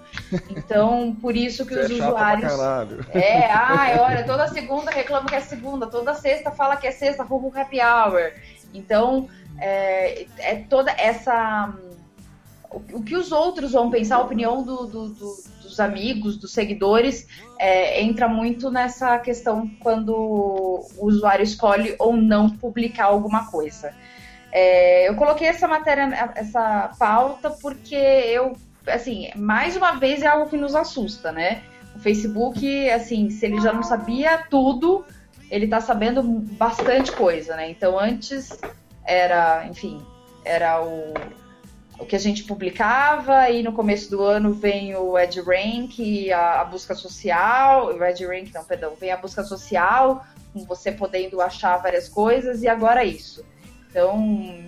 Então, por isso que os é usuários. É, [laughs] ai, olha, toda segunda reclama que é segunda, toda sexta fala que é sexta, rumo happy hour. Então, é, é toda essa. O, que os outros vão pensar, a opinião do- do- do- dos amigos, dos seguidores, é, entra muito nessa questão quando o usuário escolhe ou não publicar alguma coisa. É, eu coloquei essa matéria, essa pauta, porque eu, assim, mais uma vez é algo que nos assusta, né? O Facebook, assim, se ele já não sabia tudo, ele tá sabendo bastante coisa, né? Então antes era, enfim, era o, o que a gente publicava e no começo do ano vem o EdRank e a, a busca social, o EdRank não, perdão, vem a busca social, com você podendo achar várias coisas e agora isso. Então,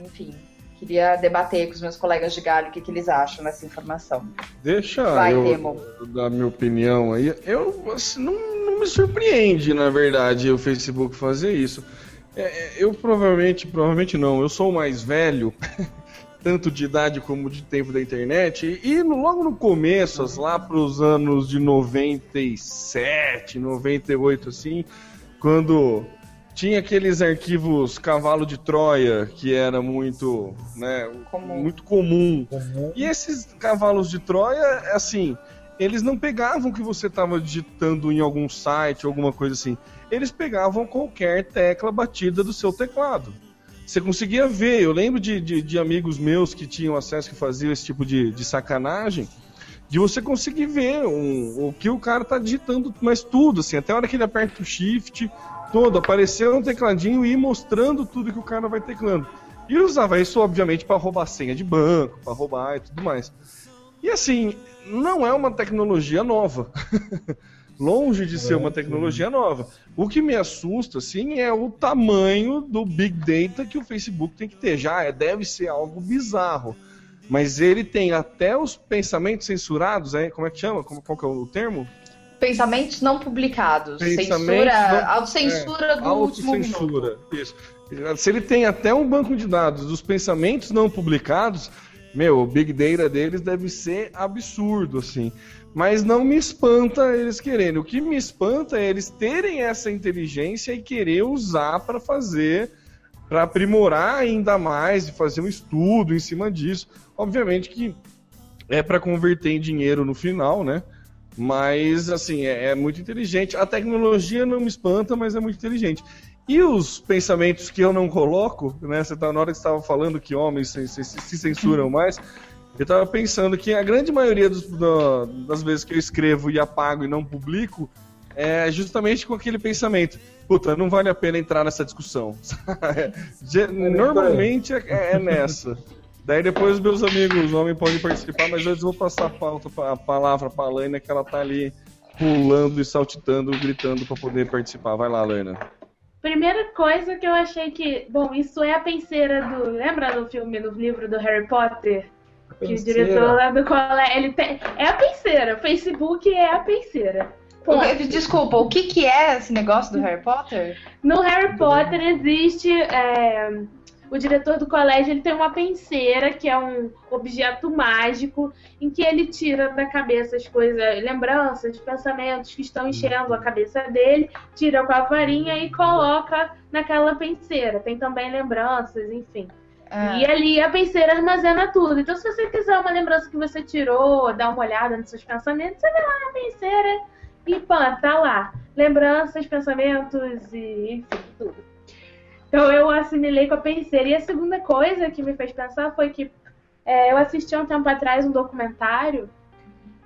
enfim, queria debater com os meus colegas de galho o que, que eles acham dessa informação. Deixa Vai, eu dar minha opinião aí. Eu assim, não, não me surpreende, na verdade, o Facebook fazer isso. É, é, eu provavelmente, provavelmente não, eu sou o mais velho, [laughs] tanto de idade como de tempo da internet, e no- logo no começo, as- lá para os anos de 97, 98, assim, quando tinha aqueles arquivos cavalo de Troia, que era muito, né, Comum. muito comum. E esses cavalos de Troia, assim, eles não pegavam o que você estava digitando em algum site, alguma coisa assim. Eles pegavam qualquer tecla batida do seu teclado. Você conseguia ver, eu lembro de, de, de amigos meus que tinham acesso, que faziam esse tipo de, de sacanagem, de você conseguir ver um- o que o cara tá digitando, mas tudo, assim, até a hora que ele aperta o shift, todo, apareceu um tecladinho e ir mostrando tudo que o cara vai teclando. E usava isso, obviamente, para roubar senha de banco, para roubar e tudo mais. E assim, não é uma tecnologia nova. [laughs] Longe de ser uma tecnologia nova. O que me assusta, assim, é o tamanho do Big Data que o Facebook tem que ter. Já é, deve ser algo bizarro. Mas ele tem até os pensamentos censurados, é, como é que chama? Como, qual que é o termo? Pensamentos não publicados. Pensamentos censura, não- autocensura do último minuto. Isso. Se ele tem até um banco de dados dos pensamentos não publicados, meu, o Big Data deles deve ser absurdo, assim. Mas não me espanta eles quererem. O que me espanta é eles terem essa inteligência e querer usar para fazer, para aprimorar ainda mais e fazer um estudo em cima disso. Obviamente que é para converter em dinheiro no final, né? Mas, assim, é, é muito inteligente. A tecnologia não me espanta, mas é muito inteligente. E os pensamentos que eu não coloco, né? Você tá na hora que estava falando que homens se, se- se censuram mais. Eu estava pensando que a grande maioria dos- da- das vezes que eu escrevo e apago e não publico é justamente com aquele pensamento. Puta, não vale a pena entrar nessa discussão. [laughs] Ge- Normalmente é, é nessa. Daí depois meus amigos homens podem participar, mas antes eu vou passar a, pauta, a palavra pra Laina, que ela tá ali pulando e saltitando, gritando pra poder participar. Vai lá, Laina. Primeira coisa que eu achei que. Bom, isso é a penseira do. Lembra do filme, do livro do Harry Potter? Que o diretor lá do colégio. Ele tem. É a penseira. O Facebook é a penseira. Ponto. Desculpa, o que, que é esse negócio do Harry Potter? No Harry Potter existe. é, o diretor do colégio ele tem uma penseira, que é um objeto mágico, em que ele tira da cabeça as coisas, lembranças, pensamentos que estão enchendo a cabeça dele, tira com a varinha e coloca naquela penseira. Tem também lembranças, enfim. Ah, E ali a penseira armazena tudo. Então, se você quiser uma lembrança que você tirou, dar uma olhada nos seus pensamentos, você vai lá na penseira e pã, tá lá. Lembranças, pensamentos e enfim, tudo. Então eu assimilei com a penseira. E a segunda coisa que me fez pensar foi que é, eu assisti há um tempo atrás um documentário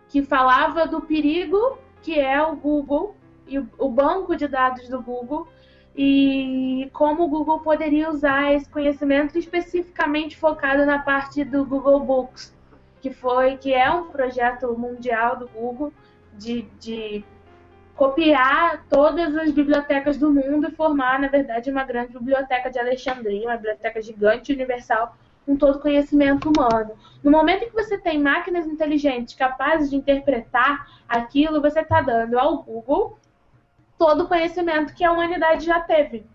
que falava do perigo que é o Google e o banco de dados do Google e como o Google poderia usar esse conhecimento especificamente focado na parte do Google Books, que foi que é um projeto mundial do Google de, de copiar todas as bibliotecas do mundo e formar, na verdade, uma grande biblioteca de Alexandria, uma biblioteca gigante universal, com todo conhecimento humano. No momento em que você tem máquinas inteligentes capazes de interpretar aquilo, você está dando ao Google todo o conhecimento que a humanidade já teve.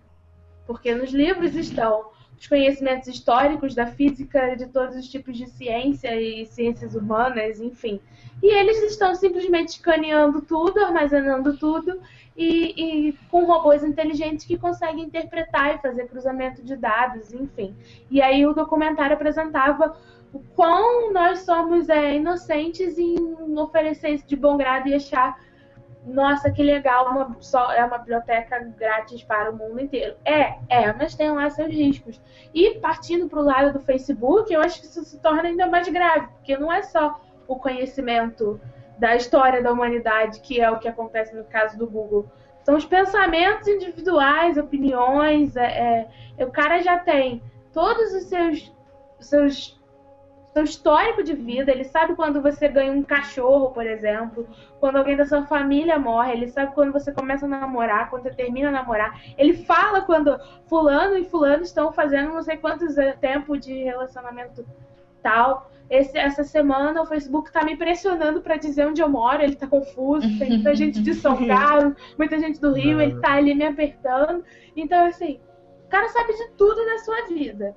Porque nos livros estão os conhecimentos históricos da física, de todos os tipos de ciência e ciências humanas, enfim. E eles estão simplesmente escaneando tudo, armazenando tudo e, e, com robôs inteligentes que conseguem interpretar e fazer cruzamento de dados, enfim. E aí o documentário apresentava o quão nós somos é, inocentes em oferecer isso de bom grado e achar nossa, que legal, uma, só, é uma biblioteca grátis para o mundo inteiro. É, é, mas tem lá seus riscos. E partindo para o lado do Facebook, eu acho que isso se torna ainda mais grave, porque não é só o conhecimento da história da humanidade, que é o que acontece no caso do Google. São os pensamentos individuais, opiniões. É, é, o cara já tem todos os seus, seus seu histórico de vida, ele sabe quando você ganha um cachorro, por exemplo, quando alguém da sua família morre, ele sabe quando você começa a namorar, quando você termina a namorar. Ele fala quando fulano e fulano estão fazendo não sei quantos eh, tempo de relacionamento tal. Esse, essa semana o Facebook está me pressionando para dizer onde eu moro, ele está confuso, tem muita gente de São [laughs] Carlos, muita gente do Rio, ele está ali me apertando. Então, assim, o cara sabe de tudo na sua vida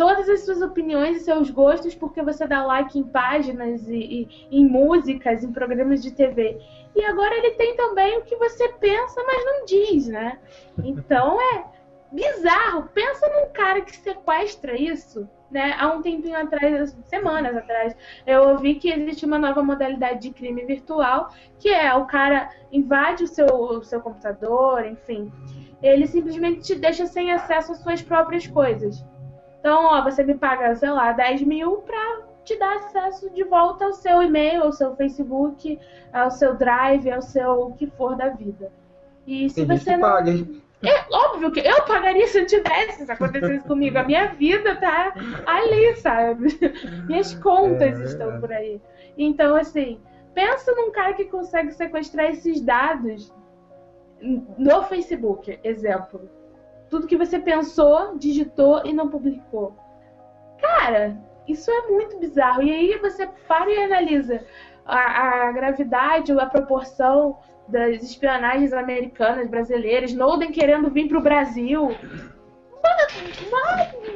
todas as suas opiniões e seus gostos porque você dá like em páginas e, e, em músicas, em programas de TV. E agora ele tem também o que você pensa, mas não diz, né? Então é bizarro. Pensa num cara que sequestra isso, né? Há um tempinho atrás, semanas atrás, eu ouvi que existe uma nova modalidade de crime virtual, que é o cara invade o seu, o seu computador, enfim. Ele simplesmente te deixa sem acesso às suas próprias coisas. Então, ó, você me paga, sei lá, 10 mil pra te dar acesso de volta ao seu e-mail, ao seu Facebook, ao seu Drive, ao seu o que for da vida. E se Tem você não. paga, É óbvio que eu pagaria se eu tivesse isso acontecesse comigo. A minha vida tá ali, sabe? [laughs] Minhas contas É, estão é. por aí. Então, assim, pensa num cara que consegue sequestrar esses dados no Facebook, exemplo tudo que você pensou, digitou e não publicou. Cara, isso é muito bizarro. E aí você para e analisa a, a gravidade, a proporção das espionagens americanas, brasileiras, Snowden querendo vir pro Brasil.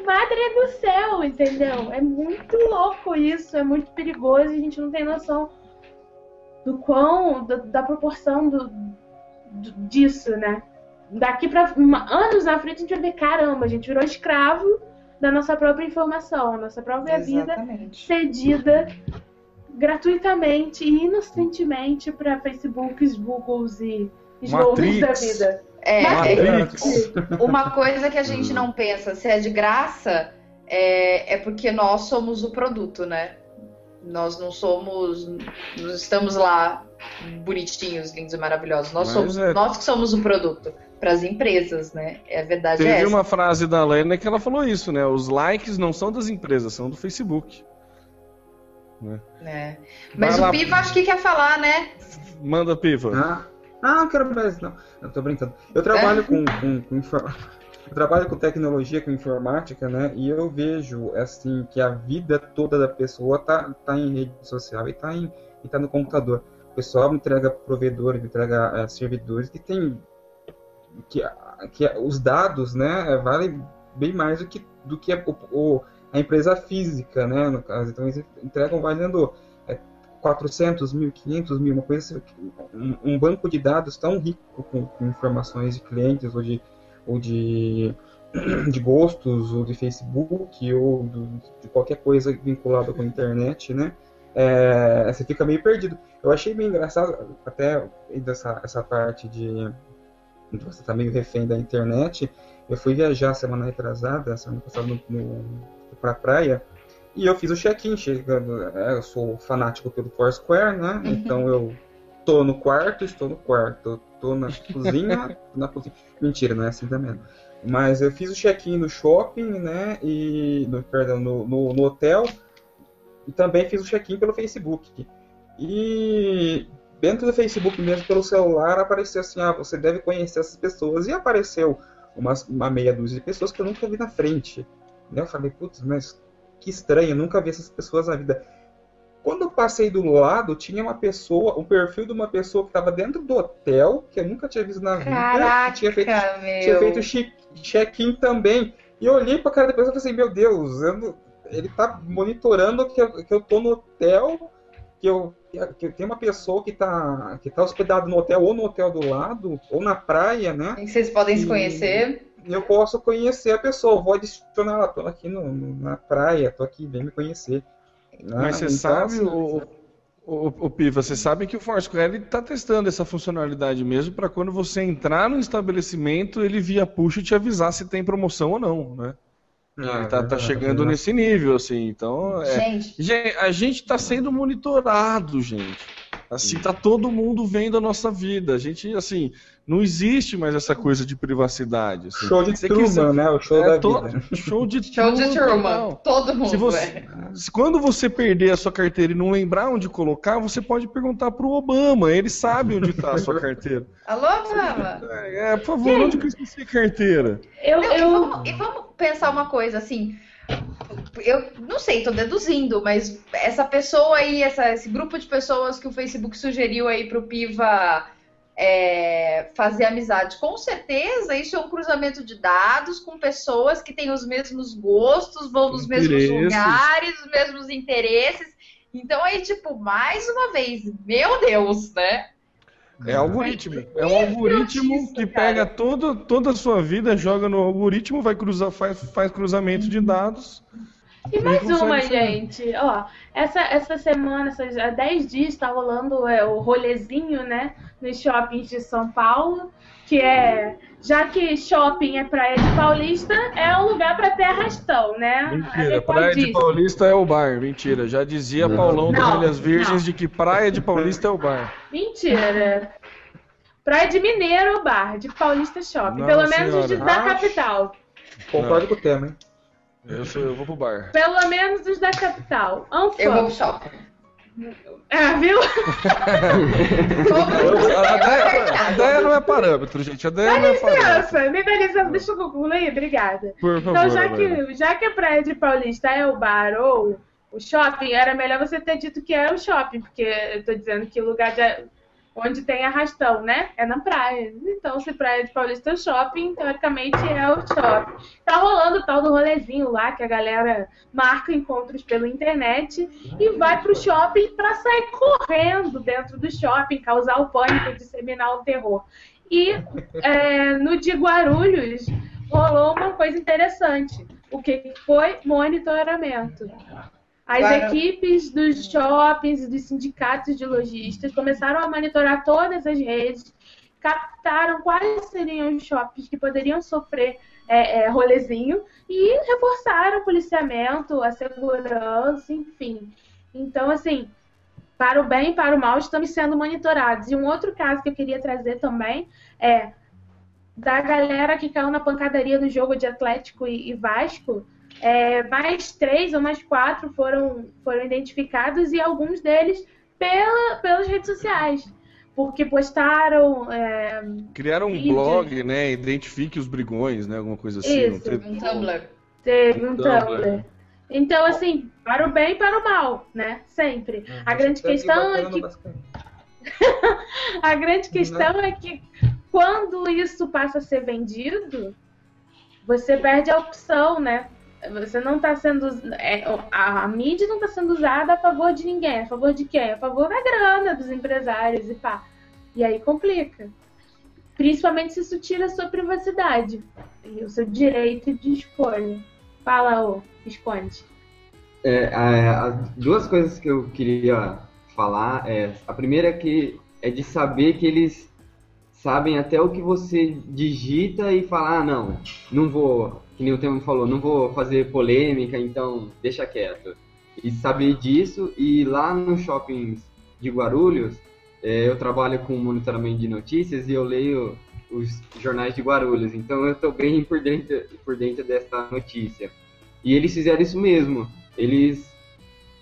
Madre do céu, entendeu? É muito louco isso, é muito perigoso e a gente não tem noção do quão, da, da proporção do, do- disso, né? Daqui para anos na frente a gente vai ver, caramba, a gente virou escravo da nossa própria informação, a nossa própria vida Exatamente. cedida gratuitamente e inocentemente para Facebooks, Googles e Snowdens da Matrix. vida. É, é, Matrix. uma coisa que a gente não pensa, se é de graça, é, é porque nós somos o produto, né? Nós não somos. Nós estamos lá bonitinhos, lindos e maravilhosos. Nós Mas somos é- nós que somos o produto para as empresas, né? É a verdade é Teve essa. uma frase da Lena que ela falou isso, né? Os likes não são das empresas, são do Facebook. né? Mas Vai o lá. Piva acho que quer falar, né? Manda, Piva. Ah, ah, não quero mais, não. Eu tô brincando. Eu trabalho com, com, com infor- eu trabalho com tecnologia, com informática, né? E eu vejo, assim, que a vida toda da pessoa tá, tá em rede social e tá, em, e tá no computador. O pessoal entrega provedores, entrega eh, servidores que tem... Que, que os dados, né, valem bem mais do que, do que a, o- a empresa física, né, no caso. Então eles entregam valendo... é, 400 mil, 500 mil, uma coisa assim, um, um banco de dados tão rico com, com informações de clientes ou de, ou de, [clears throat] de gostos ou de Facebook ou do- de qualquer coisa vinculada com a internet, né? É, você fica meio perdido. Eu achei bem engraçado até dessa essa parte de, de você estar meio refém da internet. Eu fui viajar semana retrasada, semana passada, no, no, pra praia. E eu fiz o check-in, chegando. é, eu sou fanático pelo Foursquare, né? Então eu tô no quarto, estou no quarto. Tô na cozinha, tô [laughs] na cozinha. Mentira, não é assim também. Mas eu fiz o check-in no shopping, né? E. No, perdão, no, no, no hotel. E também fiz o check-in pelo Facebook. E dentro do Facebook mesmo, pelo celular, apareceu assim, ah, você deve conhecer essas pessoas. E apareceu uma, uma meia dúzia de pessoas que eu nunca vi na frente. Eu falei, putz, mas que estranho, nunca vi essas pessoas na vida. Quando eu passei do lado, tinha uma pessoa, um perfil de uma pessoa que estava dentro do hotel, que eu nunca tinha visto na vida, Caraca, que tinha feito, meu. tinha feito che- check-in também. E eu olhei pra cara da pessoa e falei assim, meu Deus, não- ele tá monitorando que eu, que eu tô no hotel, que eu, que tem uma pessoa que tá, que tá hospedada no hotel, ou no hotel do lado, ou na praia, né? E Vocês podem se E- conhecer. E eu posso conhecer a pessoa, vou adicionar ela, tô aqui no- na praia, tô aqui, vem me conhecer. Né? Mas você Então, sabe, assim, o, o, o Piva, você sabe que o Foursquare está testando essa funcionalidade mesmo para quando você entrar no estabelecimento, ele via push te avisar se tem promoção ou não, né? é, Ele tá, tá verdade, chegando né? nesse nível, assim, então... é- Gente, Gente, a gente está sendo monitorado, gente. Assim, tá todo mundo vendo a nossa vida. A gente, assim, não existe mais essa coisa de privacidade. assim. Show de Se Truman, quiser- né? O show É, da to- vida. Show de [laughs] show de Truman, Truman. Todo mundo Se você, é. quando você perder a sua carteira e não lembrar onde colocar, você pode perguntar pro Obama. Ele sabe onde está a sua carteira. [laughs] Alô, Obama? É, é, por favor, onde que eu esqueci a carteira? Eu, Não, e, eu, vamos, e vamos pensar uma coisa assim. Eu não sei, tô deduzindo, mas essa pessoa aí, essa- esse grupo de pessoas que o Facebook sugeriu aí pro Piva é, fazer amizade, com certeza isso é um cruzamento de dados com pessoas que têm os mesmos gostos, vão nos mesmos lugares, os mesmos interesses. Então aí, tipo, mais uma vez, meu Deus, né? É algoritmo. É um algoritmo isso, que cara. pega todo, toda a sua vida, joga no algoritmo, vai cruzar, faz, faz cruzamento de dados. E mais uma, gente. Ó, essa, essa semana, essas, há 10 dias, tá rolando é, o rolezinho, né? Nos shoppings de São Paulo. Que é. Já que shopping é praia de Paulista, é um lugar pra ter arrastão, né? Mentira, Depois Praia de. Paulista é o bar. Mentira, já dizia Não. Paulão Não, Ilhas Virgens não. de que Praia de Paulista é o bar. Mentira. Praia de Mineiro é o bar, de Paulista Shopping. Não, Pelo menos os de- da capital. Concordo com o tema, hein? Eu, sou- eu vou pro bar. Pelo menos os da capital. Eu vou pro Anfã. shopping. Ah, viu? A ideia, não é parâmetro, gente. A ideia não é parâmetro. Licença, me dá licença, deixa eu concluir, obrigada. Por favor. Então, já que, já que a Praia de Paulista é o bar ou o shopping, era melhor você ter dito que é o shopping, porque eu tô dizendo que o lugar de, onde tem arrastão, né? É na praia. Então, se Praia de Paulista é shopping, teoricamente é o shopping. Tá rolando o tal do rolezinho lá, que a galera marca encontros pela internet e vai pro shopping pra sair correndo dentro do shopping, causar o pânico, disseminar o terror. E é, no de Guarulhos rolou uma coisa interessante. O que foi? Monitoramento. As Guaru- equipes dos shoppings e dos sindicatos de lojistas começaram a monitorar todas as redes, captaram quais seriam os shoppings que poderiam sofrer é, é, rolezinho e reforçaram o policiamento, a segurança, enfim. Então, assim, para o bem e para o mal, estamos sendo monitorados. E um outro caso que eu queria trazer também é da galera que caiu na pancadaria no jogo de Atlético e, e Vasco. É, mais três ou mais quatro foram, foram identificados e alguns deles pela, pelas redes sociais. Porque postaram. é, Criaram um blog, né? Identifique os brigões, né? Alguma coisa assim. Isso. não teve? Um Tumblr. Teve um Tumblr. Tumblr. Então, assim, para o bem e para o mal, né? Sempre. A grande questão é que. [laughs] A grande questão é que quando isso passa a ser vendido, você perde a opção, né? Você não está sendo. é, a, a mídia não está sendo usada a favor de ninguém. A favor de quem? A favor da grana dos empresários e pá. E aí complica. Principalmente se isso tira a sua privacidade e o seu direito de escolha. Fala, ô, esconde. É, duas coisas que eu queria falar é a primeira é que é de saber que eles sabem até o que você digita e falar, ah, não, não vou, que nem o Temo falou, não vou fazer polêmica, então deixa quieto. E saber disso e lá no shopping de Guarulhos, é, eu trabalho com monitoramento de notícias e eu leio os jornais de Guarulhos, então eu estou bem por dentro, por dentro dessa notícia. E eles fizeram isso mesmo. Eles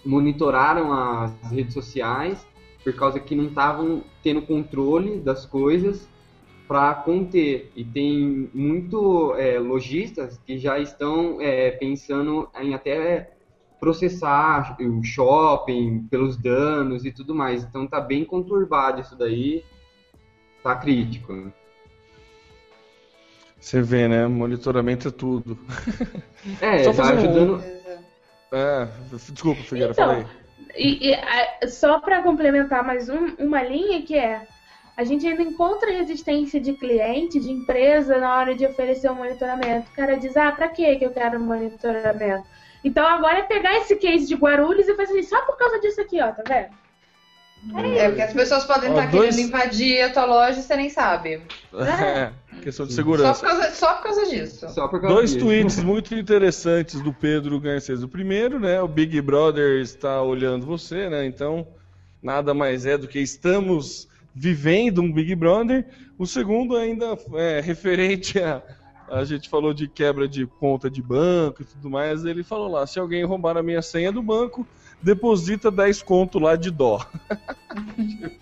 monitoraram as redes sociais por causa que não estavam tendo controle das coisas para conter. E tem muito é, lojistas que já estão é, pensando em até processar o shopping pelos danos e tudo mais. Então tá bem conturbado isso daí, tá crítico. né? Você vê, né? Monitoramento é tudo. É, Só tá fazer um- ajudando. É, desculpa, Figueira, Então, fala aí. E, e, a- só para complementar mais um- uma linha que é a gente ainda encontra resistência de cliente, de empresa na hora de oferecer um monitoramento. O cara diz, ah, pra que que eu quero um monitoramento? Então agora é pegar esse case de Guarulhos e fazer assim, só por causa disso aqui, ó, tá vendo? É porque as pessoas podem Ó, estar dois- querendo invadir a tua loja e você nem sabe. [laughs] É, questão de Só segurança. por causa, só por causa disso. Só por causa Dois disso. tweets muito interessantes do Pedro Garcês. O primeiro, né? O Big Brother está olhando você, né? Então, nada mais é do que estamos vivendo um Big Brother. O segundo ainda é referente a. A gente falou de quebra de conta de banco e tudo mais. Ele falou lá: se alguém roubar a minha senha do banco, deposita 10 conto lá de dó. [laughs]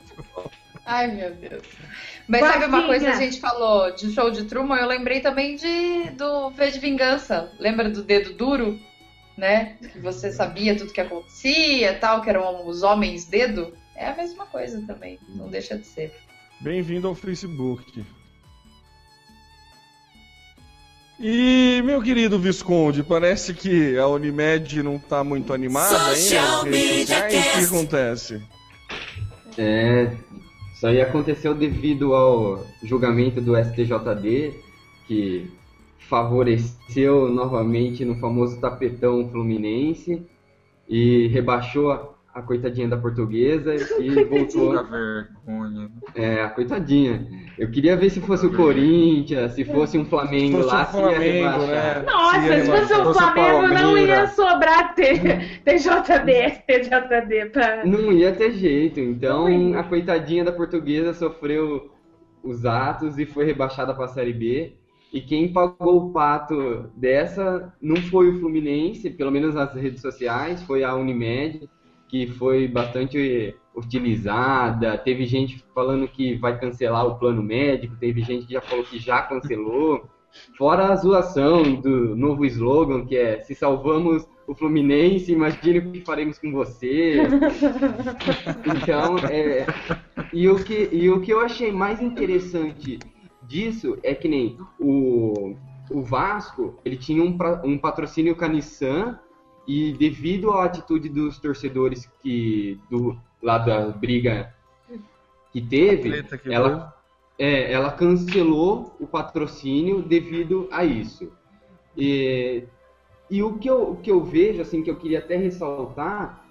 Ai, meu Deus. Mas sabe uma coisa que a gente falou de show de Truman? Eu lembrei também de do V de Vingança. Lembra do dedo duro? Né? Que você sabia tudo que acontecia tal, que eram os homens dedo. É a mesma coisa também. Não deixa de ser. Bem-vindo ao Facebook. E, meu querido Visconde, parece que a Unimed não tá muito animada ainda Social. O que acontece? É, isso aí aconteceu devido ao julgamento do STJD, que favoreceu novamente no famoso tapetão fluminense e rebaixou a, coitadinha da portuguesa [laughs] e voltou. Vergonha. É, a coitadinha. Eu queria ver se fosse o Corinthians, se fosse um Flamengo Se fosse lá, ia Flamengo, rebaixar. né? Nossa, Se se fosse o Flamengo, não ia sobrar T- TJD, TJD pra. Não ia ter jeito. Então, a coitadinha da portuguesa sofreu os atos e foi rebaixada para a Série B. E quem pagou o pato dessa não foi o Fluminense, pelo menos nas redes sociais, foi a Unimed, que foi bastante utilizada. Teve gente falando que vai cancelar o plano médico, teve gente que já falou que já cancelou. Fora a zoação do novo slogan, que é se salvamos o Fluminense, imagine o que faremos com você. [laughs] Então, é, e, o que, e o que eu achei mais interessante disso é que nem o, o Vasco, ele tinha um, um patrocínio com a Nissan e devido à atitude dos torcedores que do lá da briga que teve, que ela, é, ela cancelou o patrocínio devido a isso. E, e o, que eu, o que eu vejo, assim, que eu queria até ressaltar,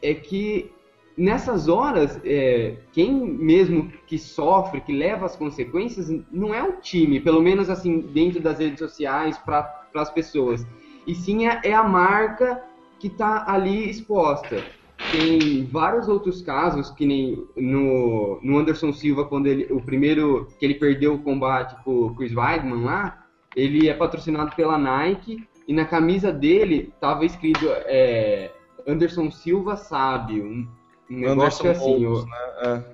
é que nessas horas, é, quem mesmo que sofre, que leva as consequências, não é o time, pelo menos assim, dentro das redes sociais, para as pessoas. E sim é, é a marca que está ali exposta. Tem vários outros casos, que nem no, no Anderson Silva, quando ele, o primeiro que ele perdeu o combate com o Chris Weidman lá, ele é patrocinado pela Nike e na camisa dele tava escrito é, Anderson Silva sabe, um, um negócio Anderson assim, Olmos, o- né?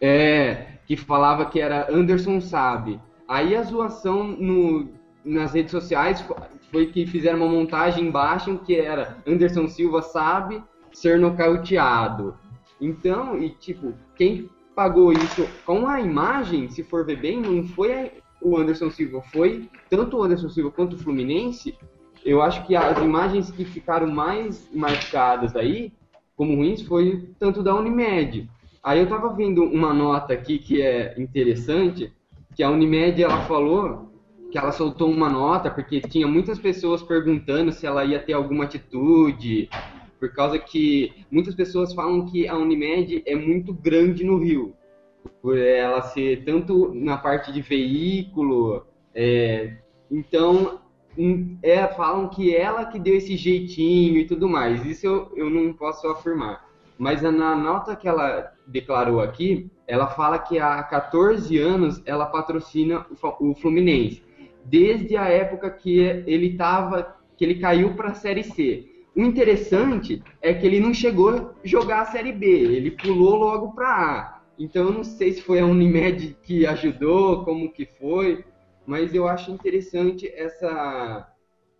É. é, que falava que era Anderson sabe. Aí a zoação no, nas redes sociais fo- foi que fizeram uma montagem embaixo que era Anderson Silva sabe ser nocauteado. Então, e tipo, quem pagou isso com a imagem, se for ver bem, não foi o Anderson Silva, foi tanto o Anderson Silva quanto o Fluminense. Eu acho que as imagens que ficaram mais marcadas aí, como ruins, foi tanto da Unimed. Aí eu tava vendo uma nota aqui que é interessante, que a Unimed ela falou que ela soltou uma nota porque tinha muitas pessoas perguntando se ela ia ter alguma atitude, por causa que muitas pessoas falam que a Unimed é muito grande no Rio, por ela ser tanto na parte de veículo, é, então hum, é, falam que ela que deu esse jeitinho e tudo mais. Isso eu, eu não posso afirmar. Mas na nota que ela declarou aqui, ela fala que há 14 anos ela patrocina o Fluminense, desde a época que ele tava, que ele caiu para a Série C. O interessante é que ele não chegou a jogar a Série B, ele pulou logo para A. Então eu não sei se foi a Unimed que ajudou, como que foi, mas eu acho interessante essa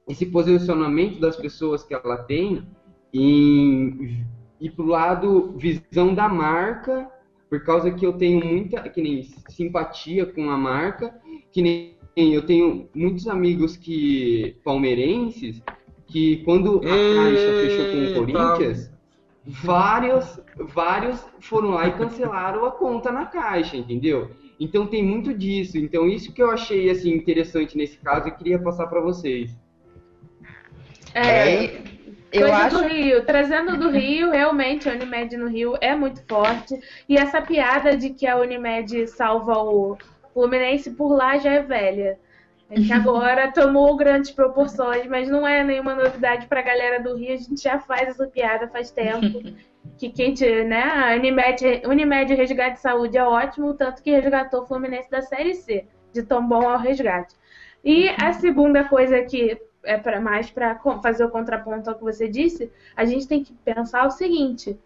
esse posicionamento das pessoas que ela tem em ir pro lado visão da marca, por causa que eu tenho muita que nem simpatia com a marca, que nem eu tenho muitos amigos que palmeirenses que quando a Caixa fechou com o Corinthians, vários vários foram lá e cancelaram a conta na Caixa, entendeu? Então tem muito disso. Então isso que eu achei assim interessante nesse caso e queria passar para vocês. É, Eu Coisa acho do Rio, trazendo do Rio, realmente a Unimed no Rio é muito forte. E essa piada de que a Unimed salva o Fluminense por lá já é velha. É que agora [laughs] tomou grandes proporções, mas não é nenhuma novidade pra galera do Rio. A gente já faz essa piada faz tempo. [laughs] Que quem te, né? A Unimed, Unimed Resgate de Saúde é ótimo, tanto que resgatou o Fluminense da Série C, de tão bom ao resgate. E a segunda coisa que é para mais para fazer o contraponto ao que você disse, a gente tem que pensar o seguinte: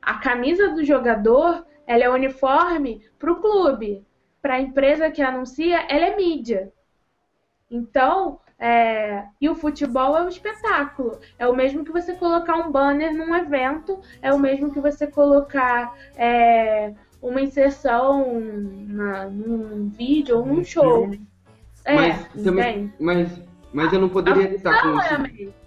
a camisa do jogador ela é uniforme para o clube, para a empresa que anuncia, ela é mídia. Então, é, e o futebol é um espetáculo. É o mesmo que você colocar um banner num evento, é o mesmo que você colocar é, uma inserção na, num vídeo ou num show. É, mas, também, entende? mas, mas eu não poderia estar com Não é a isso.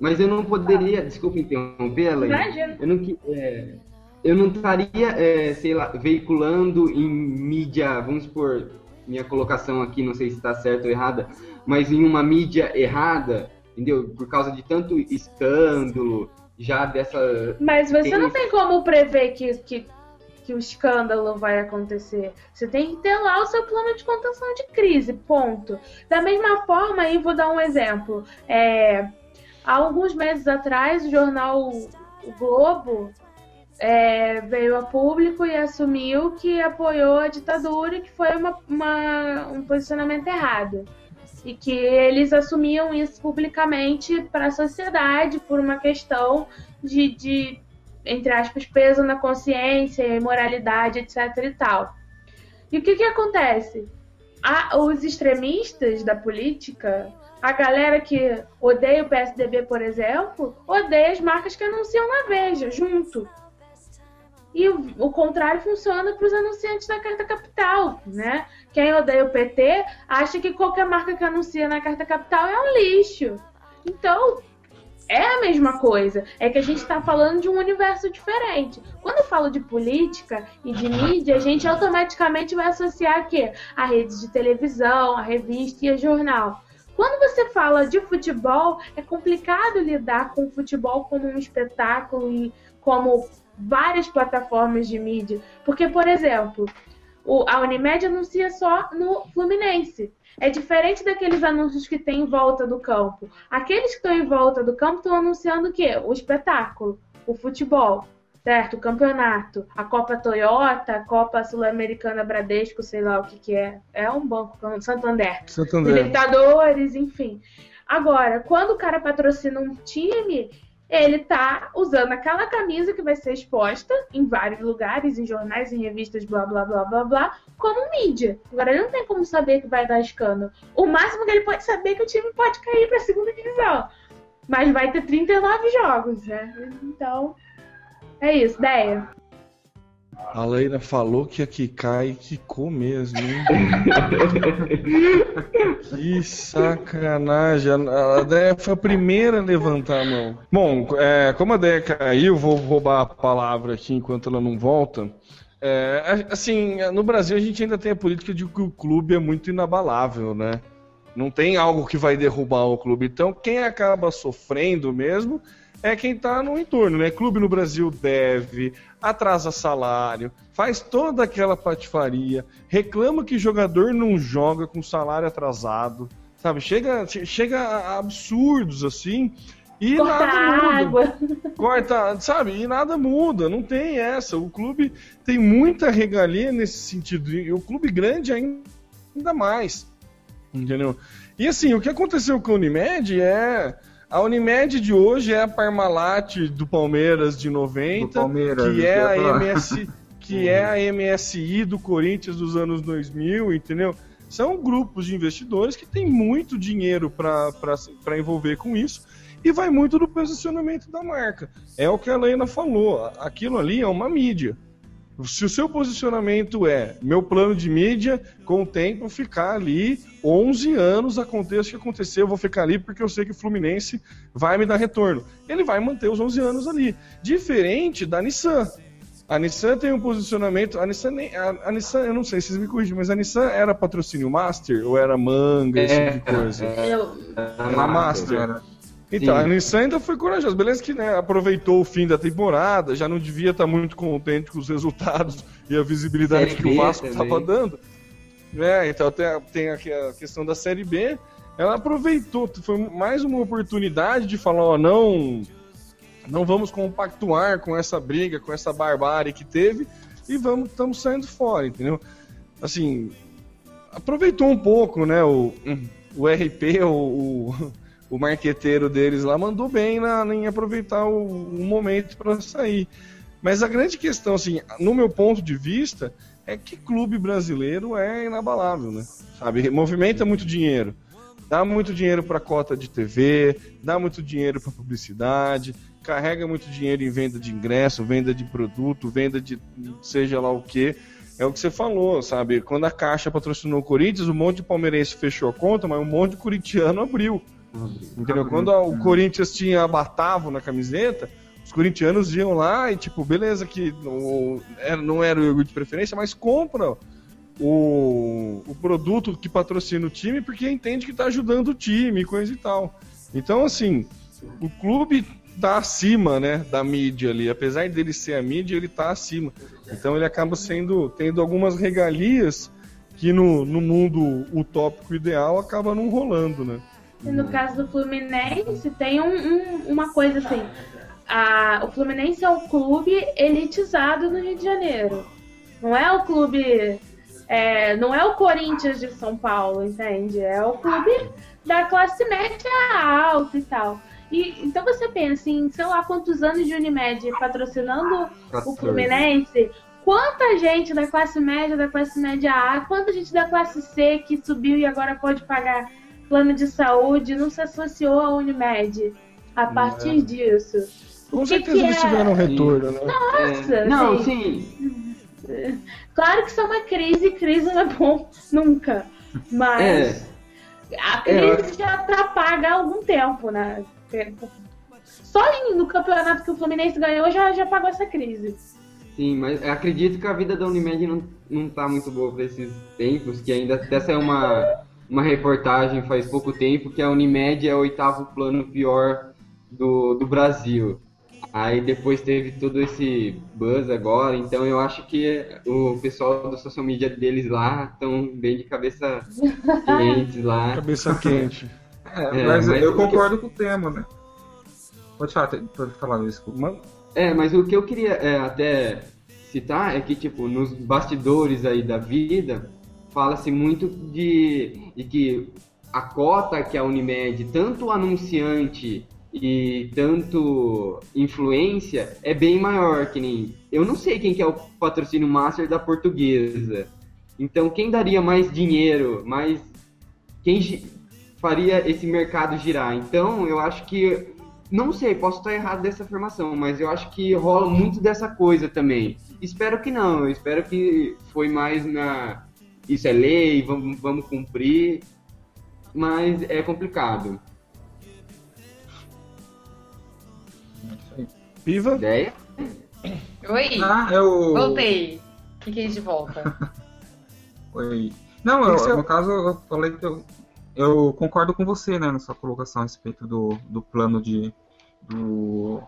Mas eu não poderia, desculpa interrompê-la. Imagina. Eu não, é, eu não estaria, é, sei lá, veiculando em mídia, vamos supor, minha colocação aqui, não sei se está certa ou errada, mas em uma mídia errada, entendeu? Por causa de tanto escândalo, já dessa. Mas você Tem- não tem como prever que, que, que o escândalo vai acontecer. Você tem que ter lá o seu plano de contenção de crise, ponto. Da mesma forma, aí vou dar um exemplo. É, há alguns meses atrás, o jornal O Globo é, veio a público e assumiu que apoiou a ditadura e que foi uma, uma- um posicionamento errado. E que eles assumiam isso publicamente para a sociedade por uma questão de, de, entre aspas, peso na consciência, imoralidade, etc e tal. E o que que acontece? A- os extremistas da política, a galera que odeia o PSDB, por exemplo, odeia as marcas que anunciam na Veja, junto. E o, o contrário funciona para os anunciantes da Carta Capital, né? Quem odeia o PT acha que qualquer marca que anuncia na Carta Capital é um lixo. Então, é a mesma coisa. É que a gente está falando de um universo diferente. Quando eu falo de política e de mídia, a gente automaticamente vai associar aqui a redes de televisão, a revista e a jornal. Quando você fala de futebol, é complicado lidar com o futebol como um espetáculo e como várias plataformas de mídia. Porque, por exemplo, o- a Unimed anuncia só no Fluminense. É diferente daqueles anúncios que tem em volta do campo. Aqueles que estão em volta do campo estão anunciando o quê? O espetáculo, o futebol, certo? O campeonato, a Copa Toyota, a Copa Sul-Americana Bradesco, sei lá o que que é. É um banco, Santander. Santander. Libertadores, enfim. Agora, quando o cara patrocina um time, ele tá usando aquela camisa que vai ser exposta em vários lugares, em jornais, em revistas, blá blá blá blá blá, como mídia. Agora ele não tem como saber que vai dar escândalo. O máximo que ele pode saber é que o time pode cair pra segunda divisão. Mas vai ter 39 jogos, né? Então, é isso, ideia. A Leila falou que aqui cai e quicou mesmo, hein? que sacanagem. A Deia foi a primeira a levantar a mão. Bom, é, como a Deia caiu, vou roubar a palavra aqui enquanto ela não volta. É, assim, no Brasil a gente ainda tem a política de que o clube é muito inabalável, né? Não tem algo que vai derrubar o clube. Então, quem acaba sofrendo mesmo é quem está no entorno, né? Clube no Brasil deve, atrasa salário, faz toda aquela patifaria, reclama que jogador não joga com salário atrasado, sabe? Chega, che- chega a absurdos assim e Cortar nada muda. água. Corta, sabe? E nada muda, não tem essa. O clube tem muita regalia nesse sentido, e o clube grande ainda mais. Entendeu? E assim, o que aconteceu com a Unimed é. A Unimed de hoje é a Parmalat do Palmeiras de 90, Do Palmeiras, que é ia a falar. MS, que é a MSI do Corinthians dos anos 2000, entendeu? São grupos de investidores que têm muito dinheiro para envolver com isso e vai muito do posicionamento da marca. É o que a Lena falou, aquilo ali é uma mídia. Se o seu posicionamento é meu plano de mídia, com o tempo ficar ali 11 anos, aconteça o que acontecer, eu vou ficar ali porque eu sei que o Fluminense vai me dar retorno. Ele vai manter os 11 anos ali. Diferente da Nissan. A Nissan tem um posicionamento. A Nissan, nem, a, a Nissan eu não sei se vocês me corrigem, mas a Nissan era patrocínio Master ou era manga, esse tipo de coisa? É, Era Master. Era. Então, Sim. a Nissan ainda foi corajosa. Beleza que né, aproveitou o fim da temporada, já não devia estar muito contente com os resultados e a visibilidade que o Vasco estava dando. É, então tem, a- tem aqui a questão da Série B. Ela aproveitou, foi mais uma oportunidade de falar, ó, não, não vamos compactuar com essa briga, com essa barbárie que teve e vamos, estamos saindo fora, entendeu? Assim, aproveitou um pouco, né, o, o RP, o, o, o marqueteiro deles lá, mandou bem na, em aproveitar o, o momento para sair. Mas a grande questão, assim, no meu ponto de vista, é que clube brasileiro é inabalável, né? Sabe, movimenta muito dinheiro. Dá muito dinheiro para cota de TV, dá muito dinheiro para publicidade, carrega muito dinheiro em venda de ingresso, venda de produto, venda de seja lá o que. É o que você falou, sabe? Quando a Caixa patrocinou o Corinthians, um monte de palmeirense fechou a conta, mas um monte de corintiano [laughs] abriu. Entendeu? Quando o Corinthians tinha Batavo na camiseta, os corintianos iam lá e, tipo, beleza, que o- era- não era o iogurte de preferência, mas compra o, o produto que patrocina o time porque entende que tá ajudando o time, coisa e tal. Então, assim, o clube tá acima, né, da mídia ali. Apesar dele ser a mídia, ele tá acima. Então ele acaba sendo, tendo algumas regalias que no, no mundo utópico ideal acaba não rolando, né? E no caso do Fluminense, tem um- um- uma coisa assim. a- o Fluminense é um clube elitizado no Rio de Janeiro. Não é o clube. é, não é o Corinthians de São Paulo, entende? É o clube da classe média alta e tal. E, então você pensa em, sei lá, quantos anos de Unimed patrocinando o Fluminense, quanta gente da classe média, da classe média A, quanta gente da classe C que subiu e agora pode pagar plano de saúde não se associou à Unimed a partir disso. Com que certeza que eles é? tiveram um retorno, né? Nossa, É, não, assim, sim. [laughs] Claro que isso é uma crise, crise não é bom nunca. Mas a É, crise já paga há algum tempo, né? Só no campeonato que o Fluminense ganhou já, já pagou essa crise. Sim, mas eu acredito que a vida da Unimed não, não tá muito boa para esses tempos, que ainda até saiu uma, uma reportagem faz pouco tempo que a Unimed é o oitavo plano pior do, do Brasil. Aí depois teve todo esse buzz agora, então eu acho que o pessoal do social media deles lá estão bem de cabeça quentes lá. [laughs] Cabeça quente. É, É, mas, mas eu concordo com o tema, né? Pode falar, pode falar, desculpa. Mano, É, mas o que eu queria é, até citar é que, tipo, nos bastidores aí da vida, fala-se muito de, de que a cota que a Unimed, tanto anunciante e tanto influência, é bem maior que nem... Eu não sei quem que é o patrocínio master da portuguesa. Então, quem daria mais dinheiro, mais... Quem faria esse mercado girar? Então, eu acho que não sei, posso estar errado dessa afirmação, mas eu acho que rola muito dessa coisa também. Espero que não, espero que foi mais na. Isso é lei, vamos, vamos cumprir, mas é complicado. Piva? Ideia? Oi, Ah, eu. voltei. Fiquei de volta. [laughs] Oi. Não, eu- é no caso eu falei que eu, eu concordo com você, né, na sua colocação a respeito do, do plano de do,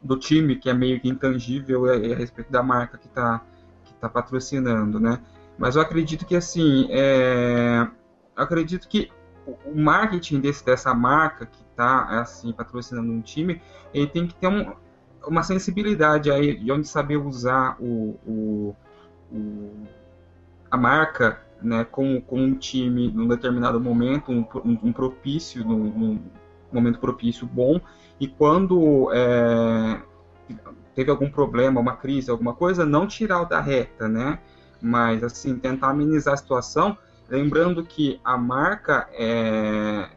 do time, que é meio que intangível, e a respeito da marca que está que tá patrocinando, né? Mas eu acredito que assim, é, eu acredito que o- marketing desse, dessa marca que está assim patrocinando um time, ele tem que ter um- uma sensibilidade aí de onde saber usar o, o, o- a marca né, com, com um time num determinado momento, um, um- um propício, num, num momento propício bom, e quando é, teve algum problema, uma crise, alguma coisa, não tirar o da reta, né? Mas assim, tentar amenizar a situação Lembrando que a marca é,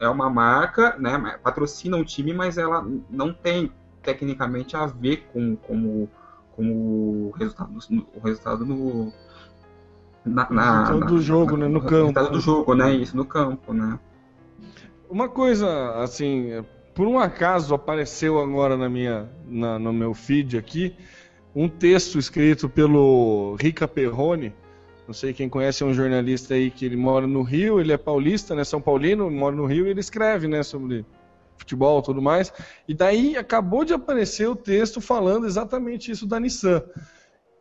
é uma marca, né? Patrocina um time, mas ela não tem tecnicamente a ver com, com, com o resultado, o resultado no, na, na, na do jogo, né? No campo. Resultado do jogo, né? Isso no campo, né? Uma coisa, assim, por um acaso apareceu agora na minha, na, no meu feed aqui um texto escrito pelo Rica Perrone. Não sei quem conhece, é um jornalista aí que ele mora no Rio, ele é paulista, né? São Paulino, mora no Rio e ele escreve, né, sobre futebol e tudo mais. E daí acabou de aparecer o texto falando exatamente isso da Nissan.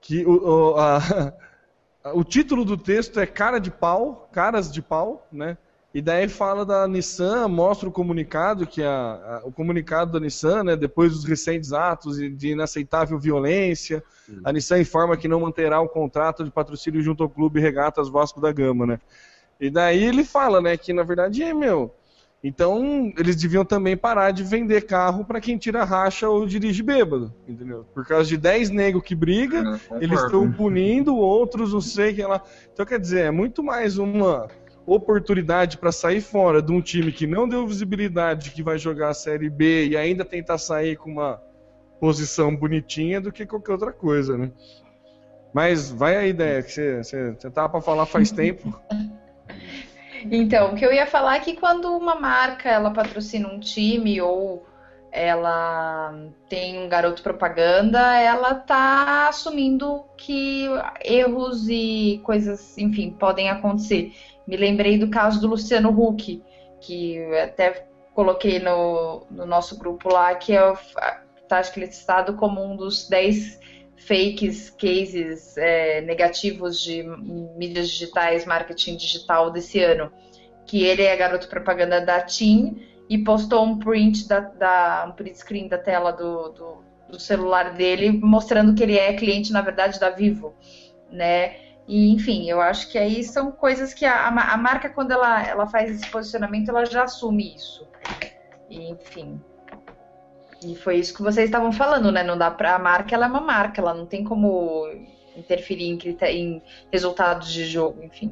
Que o, o, a, [laughs] o título do texto é Cara de Pau, Caras de Pau, né? E daí fala da Nissan, mostra o comunicado, que a, a, o comunicado da Nissan, né, depois dos recentes atos de inaceitável violência, Sim. a Nissan informa que não manterá o contrato de patrocínio junto ao clube Regatas Vasco da Gama, né? E daí ele fala, né, que na verdade é meu. Então, eles deviam também parar de vender carro para quem tira racha ou dirige bêbado, entendeu? Por causa de 10 negros que briga, é, eles estão punindo outros, não sei que lá. Então, quer dizer, é muito mais uma oportunidade para sair fora de um time que não deu visibilidade que vai jogar a Série B e ainda tentar sair com uma posição bonitinha do que qualquer outra coisa, né? Mas vai a ideia que você, você, você tava para falar faz [laughs] tempo. Então, o que eu ia falar é que quando uma marca ela patrocina um time ou ela tem um garoto propaganda, ela tá assumindo que erros e coisas, enfim, podem acontecer. Me lembrei do caso do Luciano Huck, que até coloquei no, no nosso grupo lá, que é, tá, acho que ele é citado como um dos 10 fakes, cases é, negativos de mídias digitais, marketing digital desse ano. Que ele é garoto propaganda da TIM e postou um print da, da um print screen da tela do, do, do, celular dele mostrando que ele é cliente na verdade da Vivo, né? E enfim, eu acho que aí são coisas que a, a marca quando ela, ela faz esse posicionamento ela já assume isso. E, enfim. E foi isso que vocês estavam falando, né? Não dá para a marca, ela é uma marca, ela não tem como interferir em, em resultados de jogo, enfim.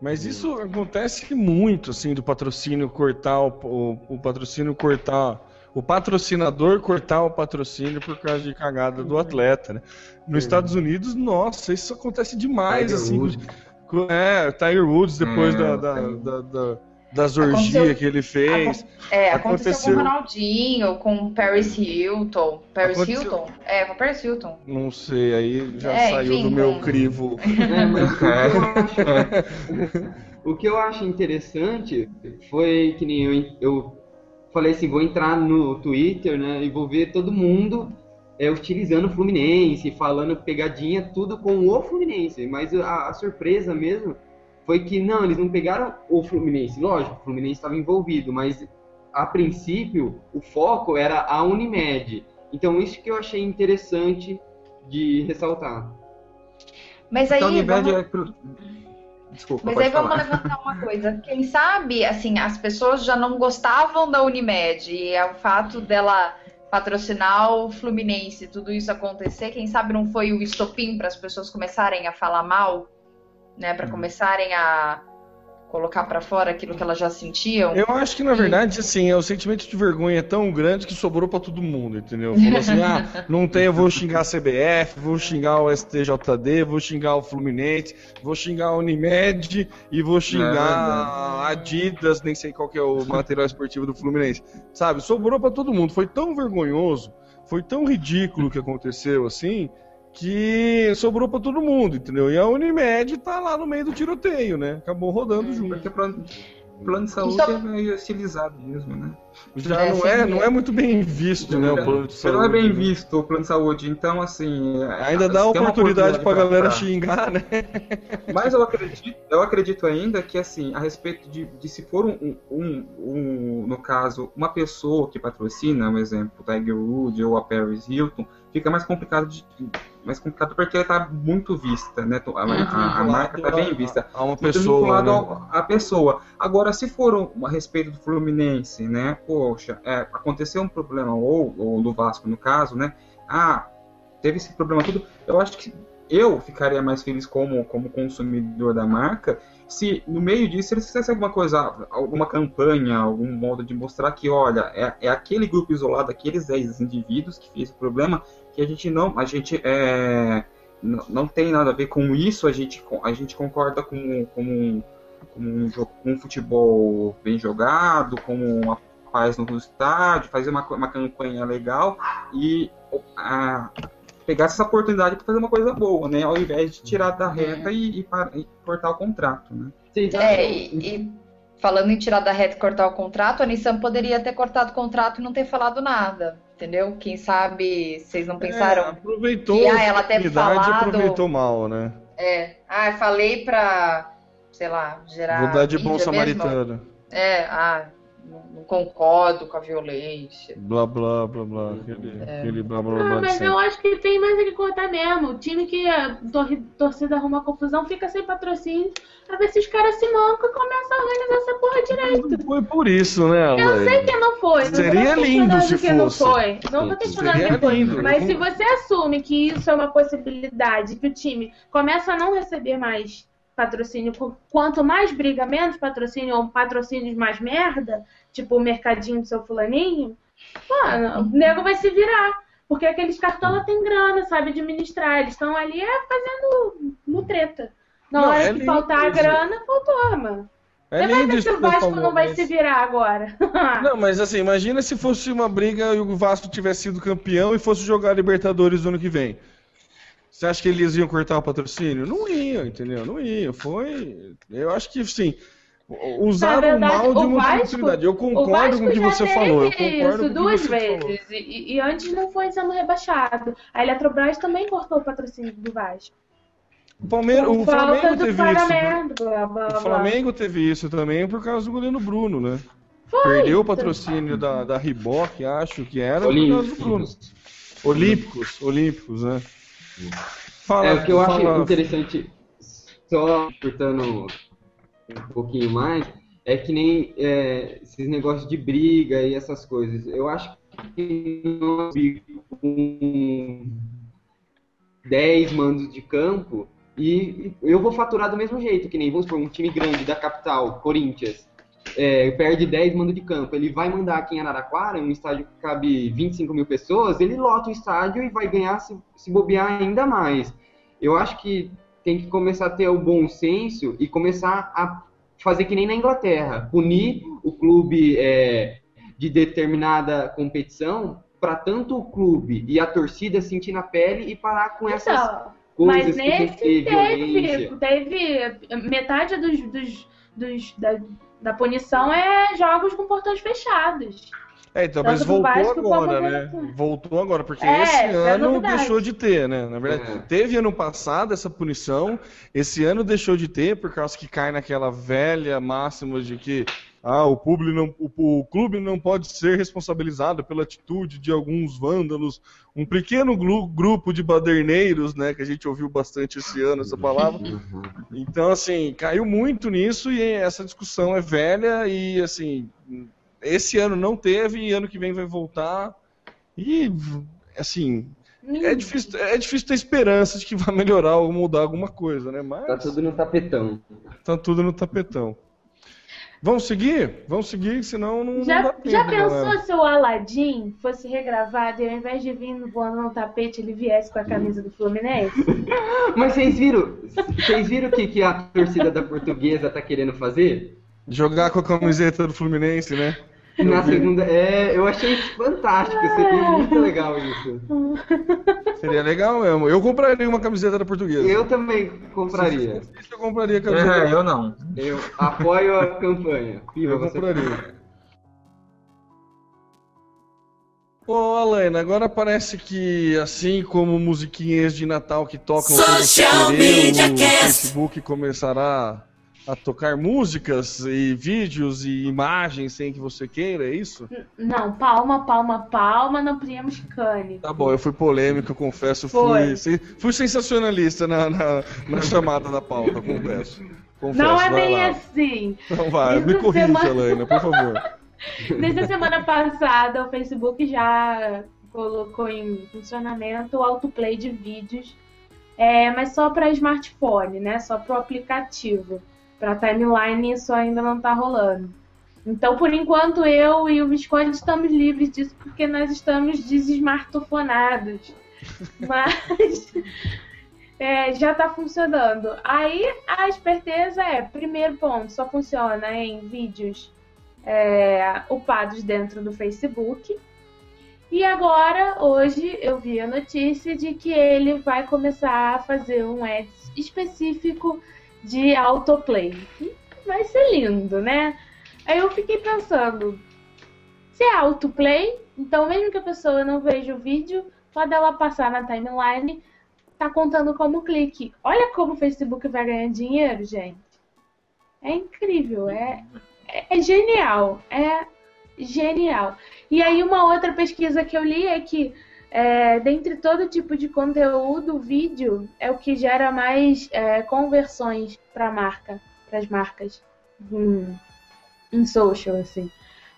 Mas isso acontece muito, assim, do patrocínio cortar o, o, o, patrocínio cortar. O patrocinador cortar o patrocínio por causa de cagada do atleta, né? Nos Estados Unidos, nossa, isso acontece demais, Tiger assim. Woods. É, Tiger Woods depois é, da, da, da, da das orgias que ele fez. É, aconteceu, aconteceu, com o Ronaldinho, com o Paris Hilton. Paris aconteceu... Hilton? É, com o Paris Hilton. Não sei, aí já é, saiu enfim, do meu crivo. [laughs] [laughs] o que eu acho interessante foi que nem eu, eu falei assim, vou entrar no Twitter, né, e vou ver todo mundo é, utilizando o Fluminense, falando pegadinha, tudo com o Fluminense. Mas a, a surpresa mesmo foi que não, eles não pegaram o Fluminense. Lógico, o Fluminense estava envolvido, mas a princípio o foco era a Unimed. Então isso que eu achei interessante de ressaltar. Mas aí, então, Unimed vamos... é pro... Desculpa, Mas aí falar. vamos levantar uma coisa. Quem sabe, assim, as pessoas já não gostavam da Unimed e é o fato dela patrocinar o Fluminense, tudo isso acontecer, quem sabe não foi o estopim para as pessoas começarem a falar mal né, para uhum. começarem a colocar para fora aquilo que elas já sentiam. Eu acho que na verdade assim, é o sentimento de vergonha é tão grande que sobrou para todo mundo, entendeu? Falou assim: "Ah, [laughs] não tem, eu vou xingar a CBF, vou xingar o STJD, vou xingar o Fluminense, vou xingar a Unimed e vou xingar a Adidas, nem sei qual que é o material esportivo do Fluminense". Sabe? Sobrou para todo mundo, foi tão vergonhoso, foi tão ridículo o que aconteceu assim, que sobrou para todo mundo, entendeu? E a Unimed tá lá no meio do tiroteio, né? Acabou rodando é, junto. Porque plano, plano de saúde então... é meio estilizado mesmo, né? Já é, não, é, não é muito bem visto, né, o plano de saúde. Não é bem visto o plano de saúde, então assim... Ainda dá oportunidade, oportunidade pra, pra galera pra... xingar, né? Mas eu acredito, eu acredito ainda que, assim, a respeito de, de se for um, um, um, no caso, uma pessoa que patrocina, um exemplo, Tiger Woods ou a Paris Hilton, fica mais complicado de, mais complicado porque ela está muito vista, né? A, a, a marca está bem vista. A uma pessoa. Né? A pessoa. Agora, se for um, a respeito do Fluminense, né? Poxa, é, aconteceu um problema, ou, ou do Vasco no caso, né? Ah, teve esse problema tudo. Eu acho que eu ficaria mais feliz como, como consumidor da marca se no meio disso eles fizessem alguma coisa, alguma campanha, algum modo de mostrar que, olha, é, é aquele grupo isolado, aqueles 10 indivíduos que fez o problema, que a gente não, a gente é, não, não tem nada a ver com isso, a gente, a gente concorda com, com, um, com um, um futebol bem jogado, com uma paz no estádio, fazer uma, uma campanha legal e a, pegar essa oportunidade para fazer uma coisa boa, né? Ao invés de tirar da reta e, e, e cortar o contrato, né? Sim, é, e, e, falando em tirar da reta e cortar o contrato, a Nissan poderia ter cortado o contrato e não ter falado nada, entendeu? Quem sabe vocês não pensaram? É, aproveitou que, ah, ela falado, aproveitou mal, né? É, ah, falei pra, sei lá, gerar. Vou dar de bom samaritano. É, ah, não concordo com a violência. Blá, blá, blá, blá. Aquele, é. aquele blá, blá, blá. Ah, mas eu acho que tem mais a que cortar mesmo. O time que a tor torcida arruma confusão fica sem patrocínio. Pra ver se os caras se mancam e começam a organizar essa porra direito. Não foi por isso, né, Eu sei que não foi. Não Seria lindo se fosse. Não foi. Não tô questionando que foi. Lindo. Mas se você assume que isso é uma possibilidade, que o time começa a não receber mais patrocínio, quanto mais briga, menos patrocínio, ou patrocínios mais merda, tipo o mercadinho do seu fulaninho, mano, o nego vai se virar. Porque aqueles cartola tem grana, sabe administrar. Eles estão ali é, fazendo no treta. Na não, hora é que faltar a grana, faltou, mano. É Você vai ver se o Vasco não vai se virar agora. [laughs] não, mas assim, imagina se fosse uma briga e o Vasco tivesse sido campeão e fosse jogar Libertadores no ano que vem. Você acha que eles iam cortar o patrocínio? Não iam, entendeu? Não iam. Foi. Eu acho que sim. Usaram verdade, mal de uma oportunidade. Eu concordo com o que você falou. Eu concordo isso duas vezes. E, e, antes não foi sendo rebaixado. A Eletrobras também cortou o patrocínio do Vasco. O, Palmeiras, o Flamengo teve isso. Blá, blá, o Flamengo teve isso também por causa do goleiro Bruno, né? Foi. Perdeu o patrocínio da, da Riboc, acho que era, Olímpicos. por causa do Bruno. Olímpicos, Olímpicos, né? Fala, é, o que eu fala... acho interessante, só cortando um pouquinho mais, é que nem é, esses negócios de briga e essas coisas. Eu acho que não com 10 mandos de campo e eu vou faturar do mesmo jeito, que nem vamos supor, um time grande da capital, Corinthians é, perde 10 mando de campo, ele vai mandar aqui em Araraquara, um estádio que cabe 25 mil pessoas, ele lota o estádio e vai ganhar se, se bobear ainda mais. Eu acho que tem que começar a ter o bom senso e começar a fazer que nem na Inglaterra, punir o clube é, de determinada competição para tanto o clube e a torcida sentir na pele e parar com essas então, coisas mas nesse que teve, teve metade dos, dos, dos da, da punição é jogos com portões fechados. É, então, mas voltou agora, né? Voltou agora, porque é, esse ano é deixou de ter, né? Na verdade, é. teve ano passado essa punição, esse ano deixou de ter, por causa que cai naquela velha máxima de que ah, o, público não, o, o, clube não pode ser responsabilizado pela atitude de alguns vândalos, um pequeno grupo de baderneiros, né, que a gente ouviu bastante esse ano essa palavra. Uhum. Então, assim, caiu muito nisso e essa discussão é velha e, assim, esse ano não teve e ano que vem vai voltar. E, assim, é difícil, é difícil ter esperança de que vai melhorar ou mudar alguma coisa, né? Mas... Tá tudo no tapetão. Tá tudo no tapetão. Vamos seguir? Vamos seguir, senão não, já, não dá tempo, Já pensou galera. se o Aladdin fosse regravado e ao invés de vir voando no tapete, ele viesse com a camisa do Fluminense? [laughs] Mas vocês viram? Vocês viram o que, que a torcida da portuguesa tá querendo fazer? Jogar com a camiseta do Fluminense, né? Na segunda. É, eu achei fantástico, seria muito legal isso. Seria legal mesmo. Eu compraria uma camiseta da portuguesa. Eu também compraria. eu compraria a camiseta. É, eu não. Eu apoio a campanha. eu você compraria. Ô, Alana, agora parece que assim como musiquinhas de Natal que tocam Social no Facebook começará a tocar músicas e vídeos e imagens sem que você queira, é isso? Não, palma, palma, palma, não priemos cane. Tá bom, eu fui polêmico, confesso, fui, fui sensacionalista na, na, na chamada da pauta, confesso. confesso não é bem lá. assim. Não vai, me corrija, semana... por favor. [laughs] Desde a semana passada, o Facebook já colocou em funcionamento o autoplay de vídeos, é, mas só para smartphone, né? Só para o aplicativo. Para timeline isso ainda não está rolando. Então, por enquanto, eu e o Visconde estamos livres disso porque nós estamos desesmartofonados. [laughs] Mas é, já está funcionando. Aí a esperteza é, primeiro ponto, só funciona em vídeos é, upados dentro do Facebook. E agora, hoje, eu vi a notícia de que ele vai começar a fazer um ads específico de autoplay. Vai ser lindo, né? Aí eu fiquei pensando, se é autoplay, então mesmo que a pessoa não veja o vídeo, pode ela passar na timeline, tá contando como clique. Olha como o Facebook vai ganhar dinheiro, gente. É incrível, é, é, é genial, é genial. E aí uma outra pesquisa que eu li é que é, dentre todo tipo de conteúdo, o vídeo é o que gera mais é, conversões para marca, para as marcas. Em social, assim.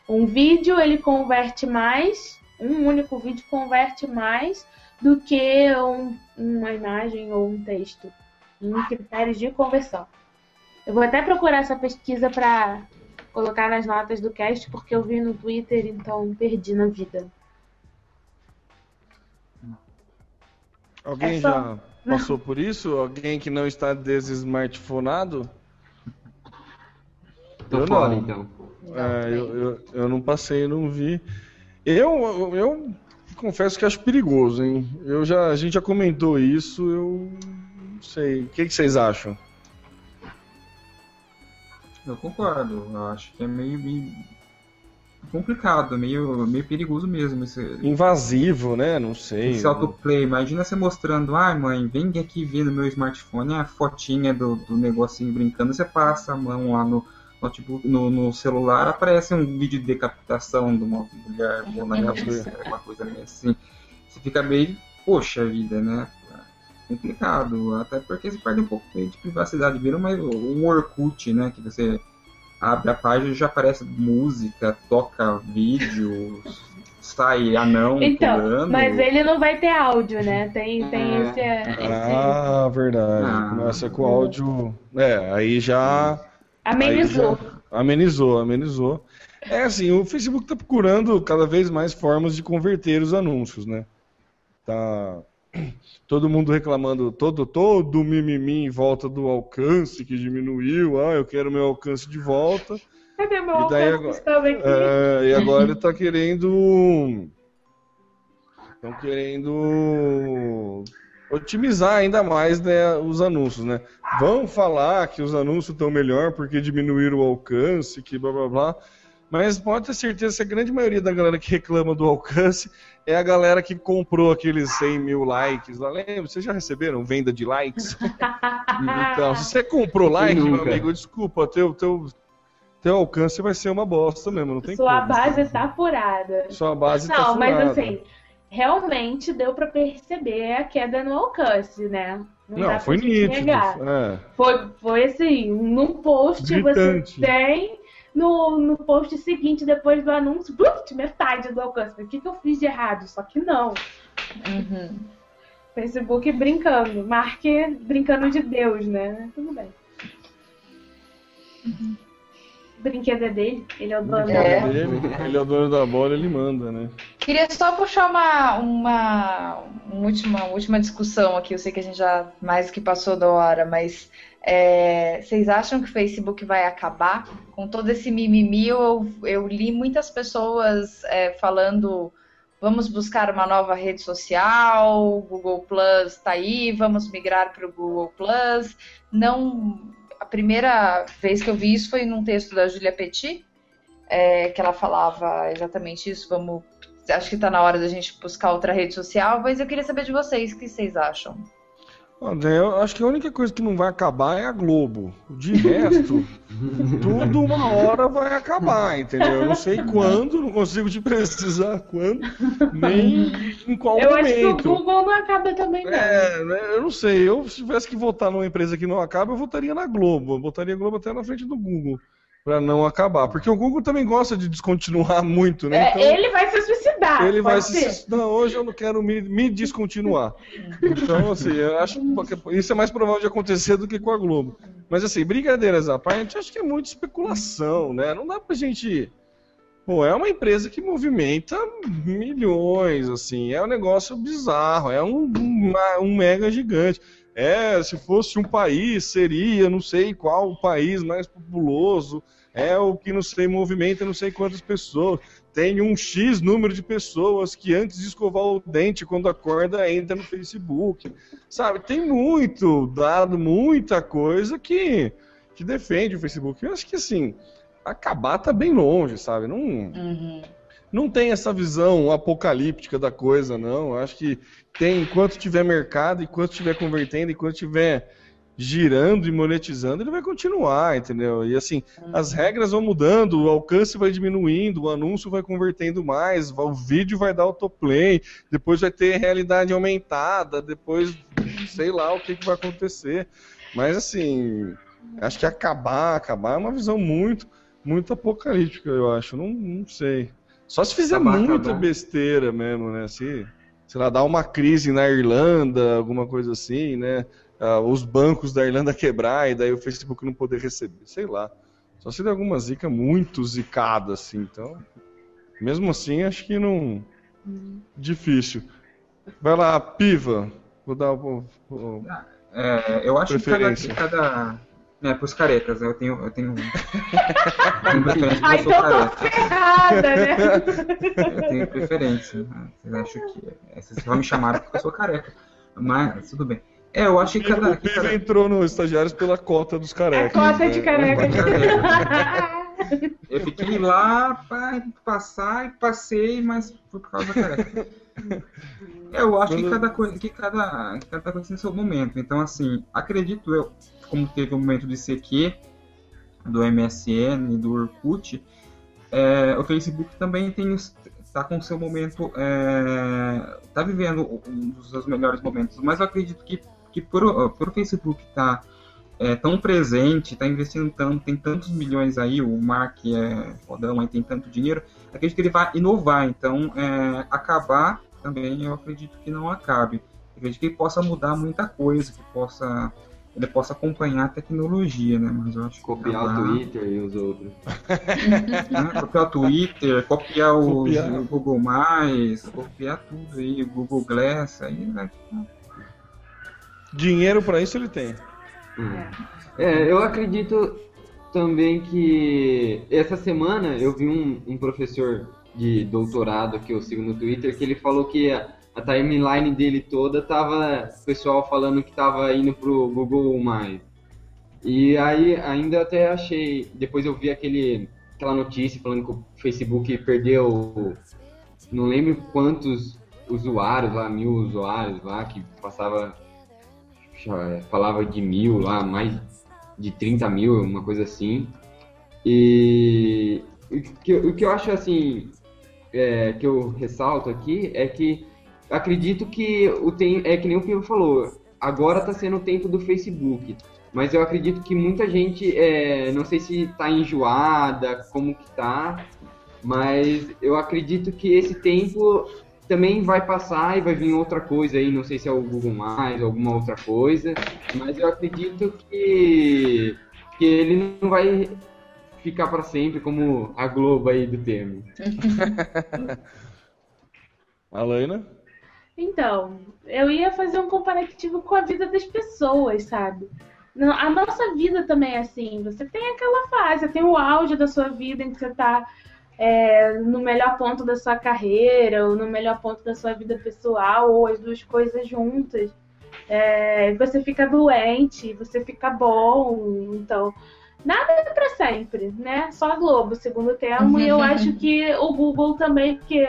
Um vídeo ele converte mais, um único vídeo converte mais do que um, uma imagem ou um texto em critérios de conversão. Eu vou até procurar essa pesquisa para colocar nas notas do cast, porque eu vi no Twitter, então perdi na vida. Alguém é só... já passou por isso? Alguém que não está desesmartphonado? Tô eu fora, não. então. É, eu, eu, eu, não passei, não vi. Eu, eu, eu, confesso que acho perigoso, hein? Eu já, a gente já comentou isso, eu não sei. O que, que vocês acham? Eu concordo. Eu acho que é meio, meio complicado, meio, meio perigoso mesmo. Esse, Invasivo, né? Não sei. Esse autoplay. Imagina você mostrando, ai ah, mãe, vem aqui ver no meu smartphone a fotinha do, do negocinho brincando, você passa a mão lá no, notebook, no, no celular, aparece um vídeo de decapitação de uma mulher na cabeça, uma coisa meio assim. Você fica meio, poxa vida, né? Complicado, até porque você perde um pouco de privacidade, vira uma, um Orkut, né? Que você abre a página e já aparece música, toca vídeo, sai anão então, pulando. Mas ele não vai ter áudio, né? Tem, tem é. esse, esse, Ah, verdade. Ah. Começa com áudio. É, aí já Amenizou. amenizou, amenizou. É assim, o Facebook está procurando cada vez mais formas de converter os anúncios, né? Tá todo mundo reclamando, todo todo mimimi em volta do alcance que diminuiu. Ah, eu quero meu alcance de volta. Cadê meu e daí alcance agora, é, e agora ele está [laughs] querendo estão querendo otimizar ainda mais né, os anúncios, né? Vão falar que os anúncios estão melhor porque diminuíram o alcance, que blá blá blá. Mas pode ter certeza que a grande maioria da galera que reclama do alcance é a galera que comprou aqueles 100 mil likes. Lembra? Vocês já receberam venda de likes? [laughs] então, se você comprou like, meu amigo, desculpa, teu, teu, teu alcance vai ser uma bosta mesmo. Não tem Sua como. base está furada. Sua base está furada. Não, mas assim, realmente deu para perceber a queda no alcance, né? Não, Não foi nítido. É. Foi, foi assim, num post Gritante. você tem, no, no post seguinte, depois do anúncio, metade do alcance. O que, que eu fiz de errado? Só que não. Uhum. Facebook brincando, Mark brincando de Deus, né? Tudo bem. Uhum brinquedo é dele, ele é o dono é. da bola. ele é o dono da bola, ele manda, né? Queria só puxar uma, uma, uma última, última discussão aqui. Eu sei que a gente já mais que passou da hora, mas é, vocês acham que o Facebook vai acabar com todo esse mimimi? Eu, eu li muitas pessoas é, falando vamos buscar uma nova rede social, Google Plus está aí, vamos migrar para o Google Plus. Não a primeira vez que eu vi isso foi num texto da Julia Petit, é, que ela falava exatamente isso. Vamos, acho que está na hora da gente buscar outra rede social, mas eu queria saber de vocês o que vocês acham. André, eu acho que a única coisa que não vai acabar é a Globo. De resto, [laughs] tudo uma hora vai acabar, entendeu? Eu não sei quando, não consigo te precisar quando, nem em qual eu momento. Eu acho que o Google não acaba também, não. É, né, eu não sei. Eu, se tivesse que votar numa empresa que não acaba, eu votaria na Globo. Eu botaria a Globo até na frente do Google para não acabar. Porque o Google também gosta de descontinuar [laughs] muito, né? É, então, ele vai se suicidar. Ele vai ser. se Não, hoje eu não quero me, me descontinuar. [laughs] então, assim, eu acho que isso é mais provável de acontecer do que com a Globo. Mas assim, brincadeiras à parte, acho que é muita especulação, né? Não dá pra gente. Pô, é uma empresa que movimenta milhões, assim, é um negócio bizarro, é um, uma- um mega gigante. É, se fosse um país, seria não sei qual o país mais populoso, é o que não sei, movimenta não sei quantas pessoas. Tem um X número de pessoas que antes de escovar o dente, quando acorda, entra no Facebook. Sabe, tem muito dado, muita coisa que, que defende o Facebook. Eu acho que assim, acabar tá bem longe, sabe? Não, Uhum. não tem essa visão apocalíptica da coisa, não. Eu acho que tem, enquanto tiver mercado, enquanto estiver convertendo, enquanto estiver girando e monetizando, ele vai continuar, entendeu? E assim, as regras vão mudando, o alcance vai diminuindo, o anúncio vai convertendo mais, o vídeo vai dar autoplay, depois vai ter realidade aumentada, depois sei lá o que, que vai acontecer. Mas assim, acho que acabar, acabar é uma visão muito, muito apocalíptica, eu acho. Não, não sei. Só se fizer Acabar, muita acabar. besteira mesmo, né? Se, sei lá, dar uma crise na Irlanda, alguma coisa assim, né? Ah, os bancos da Irlanda [laughs] quebrar e daí o Facebook não poder receber, sei lá. Só se der alguma zica muito zicada, assim, então. Mesmo assim, acho que não. Difícil. Vai lá, piva. Vou dar o. o- É, eu acho que cada, Preferência. que cada. É, pros carecas, eu tenho. Eu tenho, eu [laughs] tenho preferência Ah, porque eu então sou eu tô careca. ferrada, né? Eu tenho preferência. né? Vocês acham que. é, Vocês só me chamaram porque eu sou careca. Mas tudo bem. É, eu acho que cada. O que Piva cada- entrou no estagiários pela cota dos É carecas. cota de né? careca. Eu fiquei lá para passar e passei, mas foi por causa da careca. É, eu acho que cada coisa, que cada, cada coisa tem seu momento. Então, assim, acredito eu, como teve o momento de CQ, do MSN, do Orkut, é, o Facebook também tem está com seu momento, está vivendo um dos seus melhores momentos. Mas eu acredito que, que por, o- por o Facebook estar é, tão presente, está investindo tanto, tem tantos milhões aí, o Mark é fodão, aí tem tanto dinheiro, acredito que ele vai inovar. Então, é, acabar também eu acredito que não acabe. Eu acredito que ele possa mudar muita coisa, que possa ele possa acompanhar a tecnologia, né? Mas eu acho que Copiar o acabar- Twitter e os outros. [laughs] né? Copiar o Twitter, copiar o, Copiar. o Google Mais, copiar tudo aí, o Google Glass, aí né? Dinheiro pra isso ele tem. É, eu acredito também que essa semana eu vi um, um professor de doutorado que eu sigo no Twitter que ele falou que a, a timeline dele toda tava o pessoal falando que tava indo pro Google mais. E aí ainda até achei, depois eu vi aquele aquela notícia falando que o Facebook perdeu não lembro quantos usuários lá, mil usuários lá que passava falava de mil lá, mais de 30 mil, uma coisa assim. E o que, o que eu acho assim, é, que eu ressalto aqui é que acredito que o tem, é que nem o Pivo falou, agora está sendo o tempo do Facebook. Mas eu acredito que muita gente, é, não sei se está enjoada, como que tá, mas eu acredito que esse tempo também vai passar e vai vir outra coisa aí, não sei se é o Google Mais, alguma outra coisa, mas eu acredito que, que ele não vai ficar para sempre como a Globo aí do termo. [laughs] Alaina? Então, eu ia fazer um comparativo com a vida das pessoas, sabe? Não, A nossa vida também é assim. Você tem aquela fase, tem o auge da sua vida em que você tá é, no melhor ponto da sua carreira, ou no melhor ponto da sua vida pessoal, ou as duas coisas juntas. É, você fica doente, você fica bom, então. Nada é pra sempre, né? Só a Globo, segundo termo, e eu acho que o Google também, porque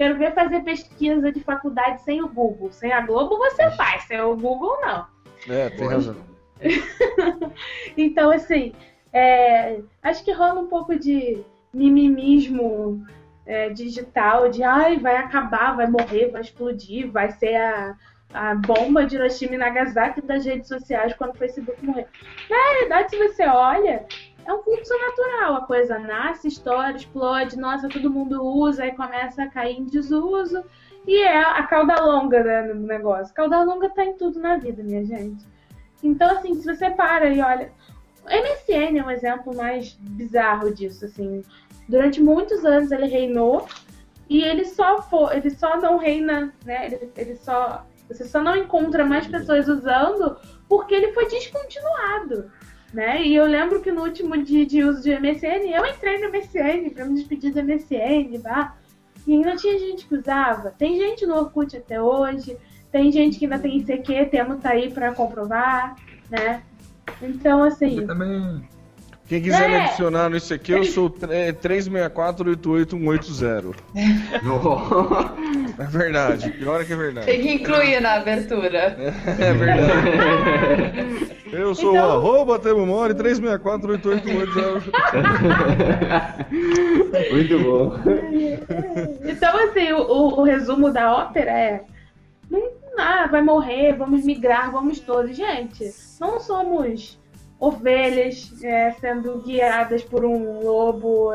Quero ver fazer pesquisa de faculdade sem o Google. Sem a Globo você faz, sem o Google não. É, tem razão. [laughs] Então, assim, é, acho que rola um pouco de mimimismo é, digital, de ai, vai acabar, vai morrer, vai explodir, vai ser a, a bomba de Hiroshima e Nagasaki das redes sociais quando o Facebook morrer. Na realidade, se você olha, é um fluxo natural. A coisa nasce, estoura, explode, nossa, todo mundo usa e começa a cair em desuso. E é a cauda longa né, no negócio. Cauda longa tá em tudo na vida, minha gente. Então, assim, se você para e olha, MSN é um exemplo mais bizarro disso, assim. Durante muitos anos ele reinou e ele só for, ele só não reina, né? Ele, ele só você só não encontra mais pessoas usando porque ele foi descontinuado. Né? E eu lembro que no último dia de uso de MSN, eu entrei no MSN para me despedir do MSN, tá? E ainda tinha gente que usava. Tem gente no Orkut até hoje, tem gente que ainda tem ICQ, temos tá aí para comprovar, né? Então, assim. Eu também. Quem quiser me É. adicionar no ICQ, eu sou 364-88180. É verdade, pior é que é verdade. Tem que incluir na abertura. É verdade. Eu sou Então- o arroba Temo Mori, 364-88180. Muito bom. Então, assim, o, o- o resumo da ópera é. Não, ah, vai morrer, vamos migrar, vamos todos. Gente, não somos ovelhas é, sendo guiadas por um lobo.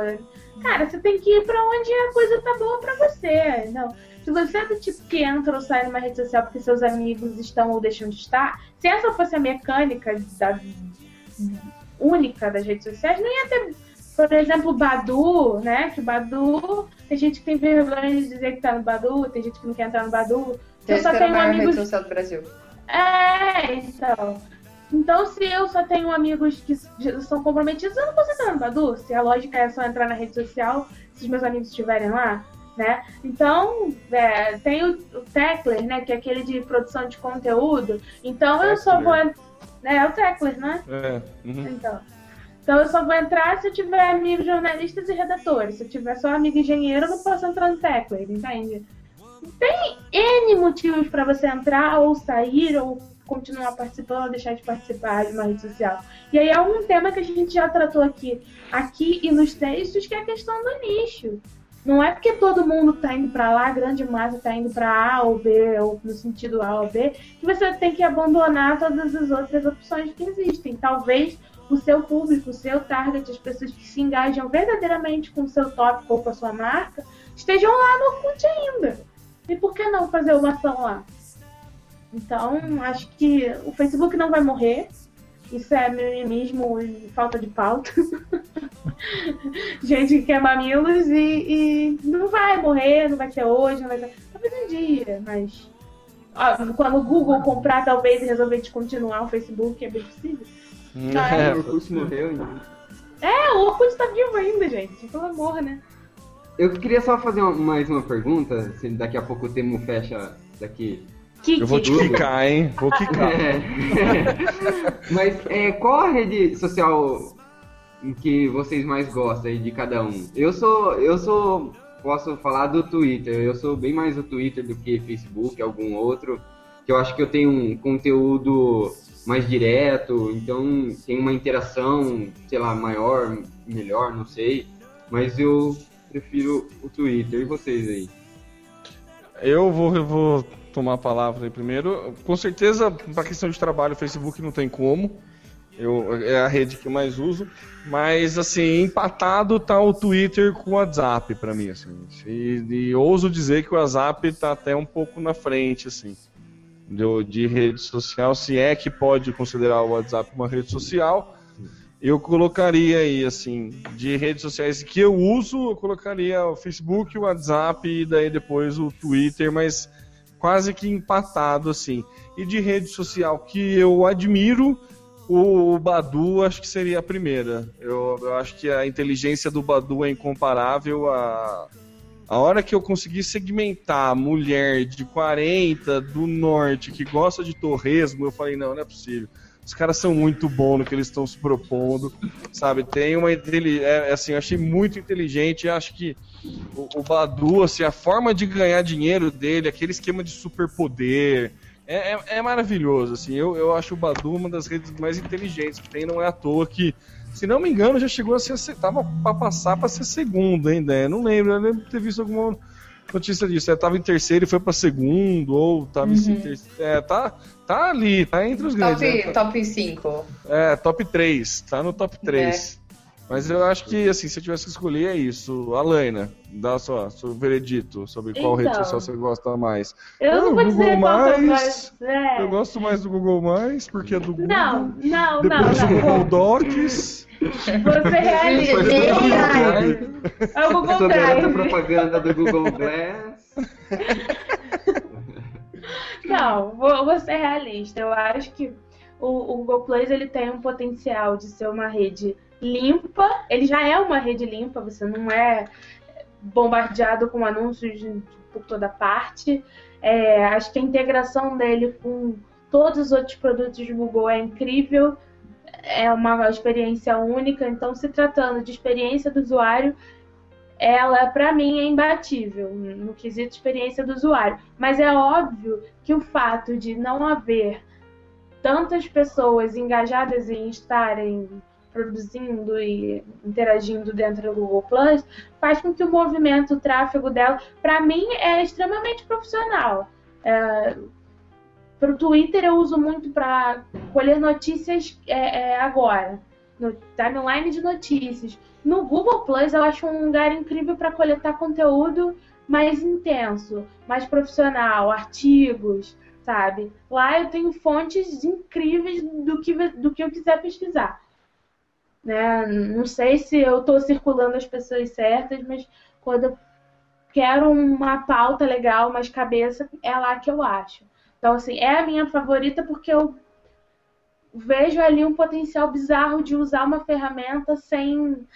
Cara, você tem que ir pra onde a coisa tá boa pra você. Não. Se você é do tipo que entra ou sai numa rede social porque seus amigos estão ou deixam de estar, se essa fosse a mecânica da, única das redes sociais, não ia ter, por exemplo, Badu, né? Que Badu, tem gente que tem vergonha de dizer que tá no Badu, tem gente que não quer entrar no Badu. Se eu só tenho amigos do Brasil. é, então. Então, se eu só tenho amigos que são comprometidos, eu não posso entrar no Badu. Se a lógica é só entrar na rede social, se os meus amigos estiverem lá, né? Então, é, tem o, o Tecler, né? Que é aquele de produção de conteúdo. Então, eu só vou... né, É o Tecler, né? É. uhum. Então. Então eu só vou entrar se eu tiver amigos jornalistas e redatores. Se eu tiver só amigo engenheiro, eu não posso entrar no Tecler, entende? Tem N motivos para você entrar ou sair ou continuar participando deixar de participar de uma rede social. E aí é um tema que a gente já tratou aqui, aqui e nos textos, que é a questão do nicho. Não é porque todo mundo tá indo para lá, a grande massa tá indo para A ou B, ou no sentido A ou B, que você tem que abandonar todas as outras opções que existem. Talvez o seu público, o seu target, as pessoas que se engajam verdadeiramente com o seu tópico ou com a sua marca, estejam lá no Orkut ainda. E por que não fazer uma ação lá? Então, acho que o Facebook não vai morrer. Isso é mimimismo e falta de pauta. [laughs] Gente que quer mamilos e, e não vai morrer, não vai ser hoje, não vai ser. Talvez um dia, mas. ó, quando o Google comprar, talvez e resolver descontinuar o Facebook, é bem possível. [laughs] É, O Orkut morreu, então. É, o Orkut tá vivo ainda, gente. Pelo amor, né? Eu queria só fazer uma- mais uma pergunta, se daqui a pouco o Temo fecha daqui. Que, eu vou te quicar, hein? Vou quicar. [laughs] É. [laughs] Mas é, qual a rede social que vocês mais gostam aí de cada um? Eu sou, eu sou, posso falar do Twitter. Eu sou bem mais do Twitter do que Facebook, algum outro. Que eu acho que eu tenho um conteúdo mais direto, então tem uma interação, sei lá, maior, melhor, não sei. Mas eu prefiro o Twitter. E vocês aí? Eu vou, eu vou tomar a palavra aí primeiro. Com certeza, para questão de trabalho, o Facebook não tem como. Eu, é a rede que eu mais uso. Mas, assim, empatado tá o Twitter com o WhatsApp para mim, assim. E, e ouso dizer que o WhatsApp tá até um pouco na frente, assim. De, de rede social, se é que pode considerar o WhatsApp uma rede social. Eu colocaria aí, assim, de redes sociais que eu uso, eu colocaria o Facebook, o WhatsApp e daí depois o Twitter, mas quase que empatado, assim. E de rede social que eu admiro, o Badu acho que seria a primeira. Eu, eu acho que a inteligência do Badu é incomparável. A, a hora que eu consegui segmentar mulher de 40 do norte que gosta de torresmo, eu falei, não, não é possível. Os caras são muito bons no que eles estão se propondo, sabe? Tem uma inteli- é, assim, eu achei muito inteligente. Acho que o, o Badu, assim, a forma de ganhar dinheiro dele, aquele esquema de superpoder, é, é, é maravilhoso. Assim, eu, eu acho o Badu uma das redes mais inteligentes que tem. Não é à toa que, se não me engano, já chegou a ser, se- tava para passar para ser segundo ainda. né? Não lembro, eu lembro de ter visto alguma notícia disso. É, tava em terceiro e foi para segundo, ou tava em terceiro. É, tá, tá ali, tá entre os grandes. Top, né? top 5. É, top 3. Tá no top 3. Mas eu acho que, assim, se eu tivesse que escolher, é isso. Alaina, dá só seu veredito sobre qual rede Então. social você gosta mais. Eu não Ah, vou o dizer Google eu mais. gosto. É. Eu gosto mais do Google Mais, porque é do Google. Não, não, não, Depois o Google não. Docs. Você é propaganda. É o Google essa Drive. propaganda do Google Glass. [laughs] Não, vou, vou ser realista. Eu acho que o, o Google Plus ele tem um potencial de ser uma rede limpa. Ele já é uma rede limpa, você não é bombardeado com anúncios por toda parte. É, acho que a integração dele com todos os outros produtos do Google é incrível. É uma experiência única. Então, se tratando de experiência do usuário, ela, para mim, é imbatível no quesito experiência do usuário. Mas é óbvio que o fato de não haver tantas pessoas engajadas em estarem produzindo e interagindo dentro do Google Plus faz com que o movimento, o tráfego dela, para mim, é extremamente profissional. para o Twitter eu uso muito para colher notícias é, é, agora, no timeline de notícias. No Google Plus eu acho um lugar incrível para coletar conteúdo mais intenso, mais profissional, artigos, sabe? Lá eu tenho fontes incríveis do que, do que eu quiser pesquisar. Né? Não sei se eu estou circulando as pessoas certas, mas quando eu quero uma pauta legal, mais cabeça, é lá que eu acho. Então, assim, é a minha favorita porque eu vejo ali um potencial bizarro de usar uma ferramenta sem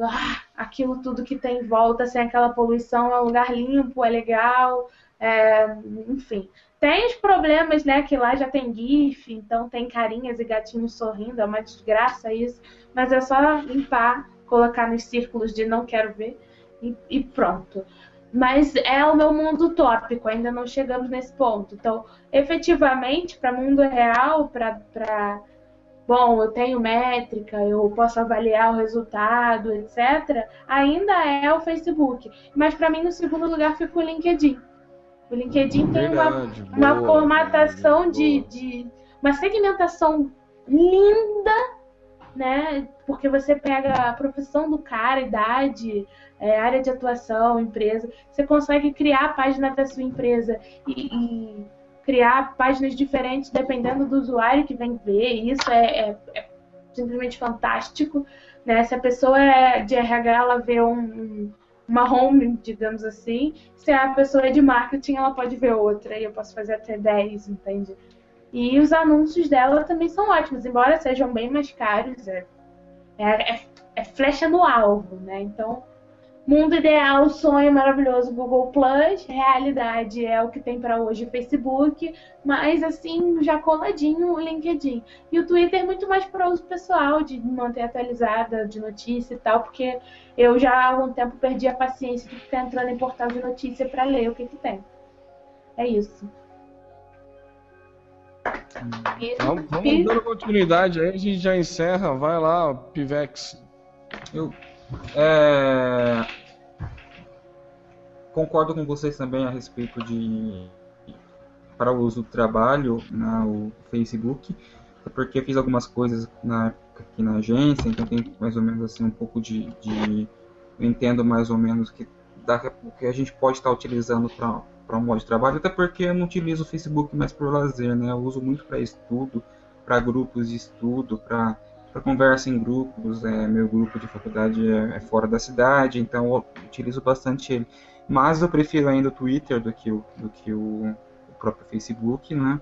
ah, aquilo tudo que tem em volta, sem aquela poluição, é um lugar limpo, é legal, é, enfim. Tem os problemas, né, que lá já tem GIF, então tem carinhas e gatinhos sorrindo, é uma desgraça isso, mas é só limpar, colocar nos círculos de não quero ver e, e pronto. Mas é o meu mundo utópico, ainda não chegamos nesse ponto. Então, efetivamente, para mundo real, para. Bom, eu tenho métrica, eu posso avaliar o resultado, etc. Ainda é o Facebook. Mas para mim, no segundo lugar, fica o LinkedIn. O LinkedIn tem uma, Verdade, uma boa, formatação boa. de, de. uma segmentação linda, né? Porque você pega a profissão do cara, idade, é, área de atuação, empresa. Você consegue criar a página da sua empresa e, e criar páginas diferentes dependendo do usuário que vem ver. E isso é, é- é simplesmente fantástico. Né? Se a pessoa é de RH, ela vê um- um- uma home, digamos assim. Se a pessoa é de marketing, ela pode ver outra. E eu posso fazer até 10, entende? E os anúncios dela também são ótimos, embora sejam bem mais caros. É, é, é- é flecha no alvo, né? Então, mundo ideal, sonho maravilhoso, Google Plus. Realidade é o que tem para hoje o Facebook, mas assim, já coladinho o LinkedIn. E o Twitter é muito mais para uso pessoal, de manter atualizada de notícia e tal, porque eu já há algum tempo perdi a paciência de ficar entrando em portal de notícia para ler o que, que tem. É isso. E- Vamos, dando continuidade aí, a gente já encerra. Vai lá, Pivex. É, Concordo com vocês também a respeito de para o uso do trabalho no Facebook, porque eu fiz algumas coisas na aqui na agência, então tem mais ou menos assim um pouco de, de- eu entendo mais ou menos que daqui a pouco que a gente pode estar utilizando para para um modo de trabalho, até porque eu não utilizo o Facebook mais por lazer, né? Eu uso muito para estudo, para grupos de estudo, para para conversa em grupos, é, meu grupo de faculdade é, é fora da cidade, então eu utilizo bastante ele. Mas eu prefiro ainda o Twitter do que o, do que o, o próprio Facebook, né?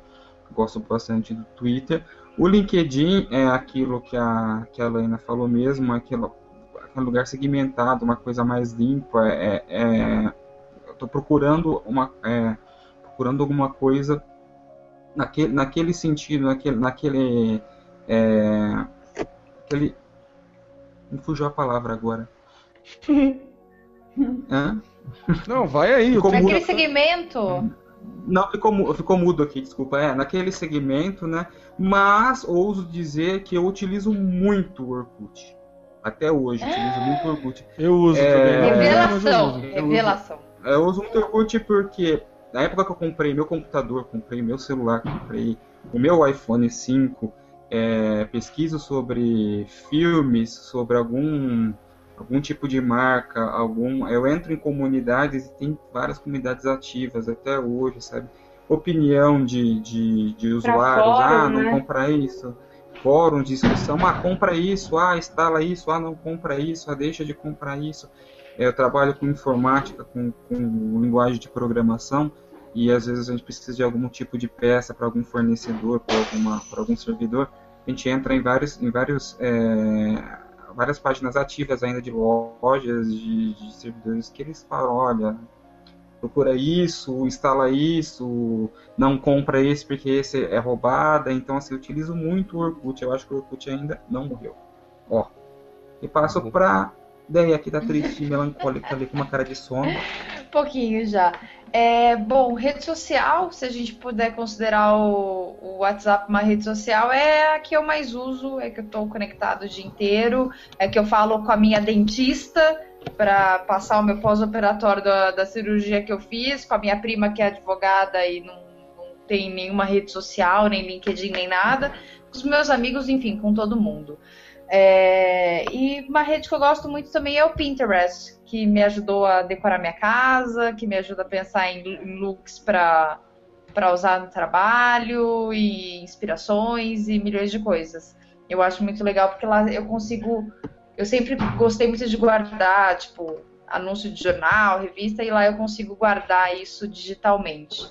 Gosto bastante do Twitter. O LinkedIn é aquilo que a, que a Lena falou mesmo, aquilo, aquele lugar segmentado, uma coisa mais limpa. É, é, eu estou procurando uma, é, procurando alguma coisa naquele, naquele sentido, naquele, naquele é, aquele. Me fugiu a palavra agora. [laughs] Hã? Não, vai aí. Ficou Naquele mudo. segmento. Não, ficou, ficou mudo aqui, desculpa. É, naquele segmento, né? Mas ouso dizer que eu utilizo muito o Orkut. Até hoje, utilizo muito o Orkut. Eu uso É, também. mas eu Revelação. uso. Revelação. Eu uso muito o Orkut porque na época que eu comprei meu computador, comprei meu celular, comprei o meu iPhone 5, é, pesquiso sobre filmes, sobre algum algum tipo de marca, algum, eu entro em comunidades e tem várias comunidades ativas até hoje, sabe? Opinião de, de, de usuários, fórum, ah, não né? compra isso. Fórum de discussão, ah, compra isso, ah, instala isso, ah, não compra isso, ah, deixa de comprar isso. É, Eu trabalho com informática, com, com linguagem de programação, e às vezes a gente precisa de algum tipo de peça para algum fornecedor, para algum servidor. A gente entra em vários em vários é, várias páginas ativas ainda de lojas de, de servidores que eles falam, olha, procura isso, instala isso, não compra esse porque esse é roubada. Então assim, eu utilizo muito o Orkut. Eu acho que o Orkut ainda não morreu. Ó. E passo para Deia que tá triste, melancólica ali com uma cara de sono. Pouquinho já. É, bom, rede social, se a gente puder considerar o, o WhatsApp uma rede social, é a que eu mais uso, é que eu estou conectado o dia inteiro, é que eu falo com a minha dentista para passar o meu pós-operatório da, da cirurgia que eu fiz, com a minha prima que é advogada e não, não tem nenhuma rede social, nem LinkedIn, nem nada, com os meus amigos, enfim, com todo mundo. É, e uma rede que eu gosto muito também é o Pinterest, que me ajudou a decorar minha casa, que me ajuda a pensar em looks para para usar no trabalho e inspirações e milhões de coisas. Eu acho muito legal porque lá eu consigo, eu sempre gostei muito de guardar, tipo, anúncio de jornal, revista e lá eu consigo guardar isso digitalmente.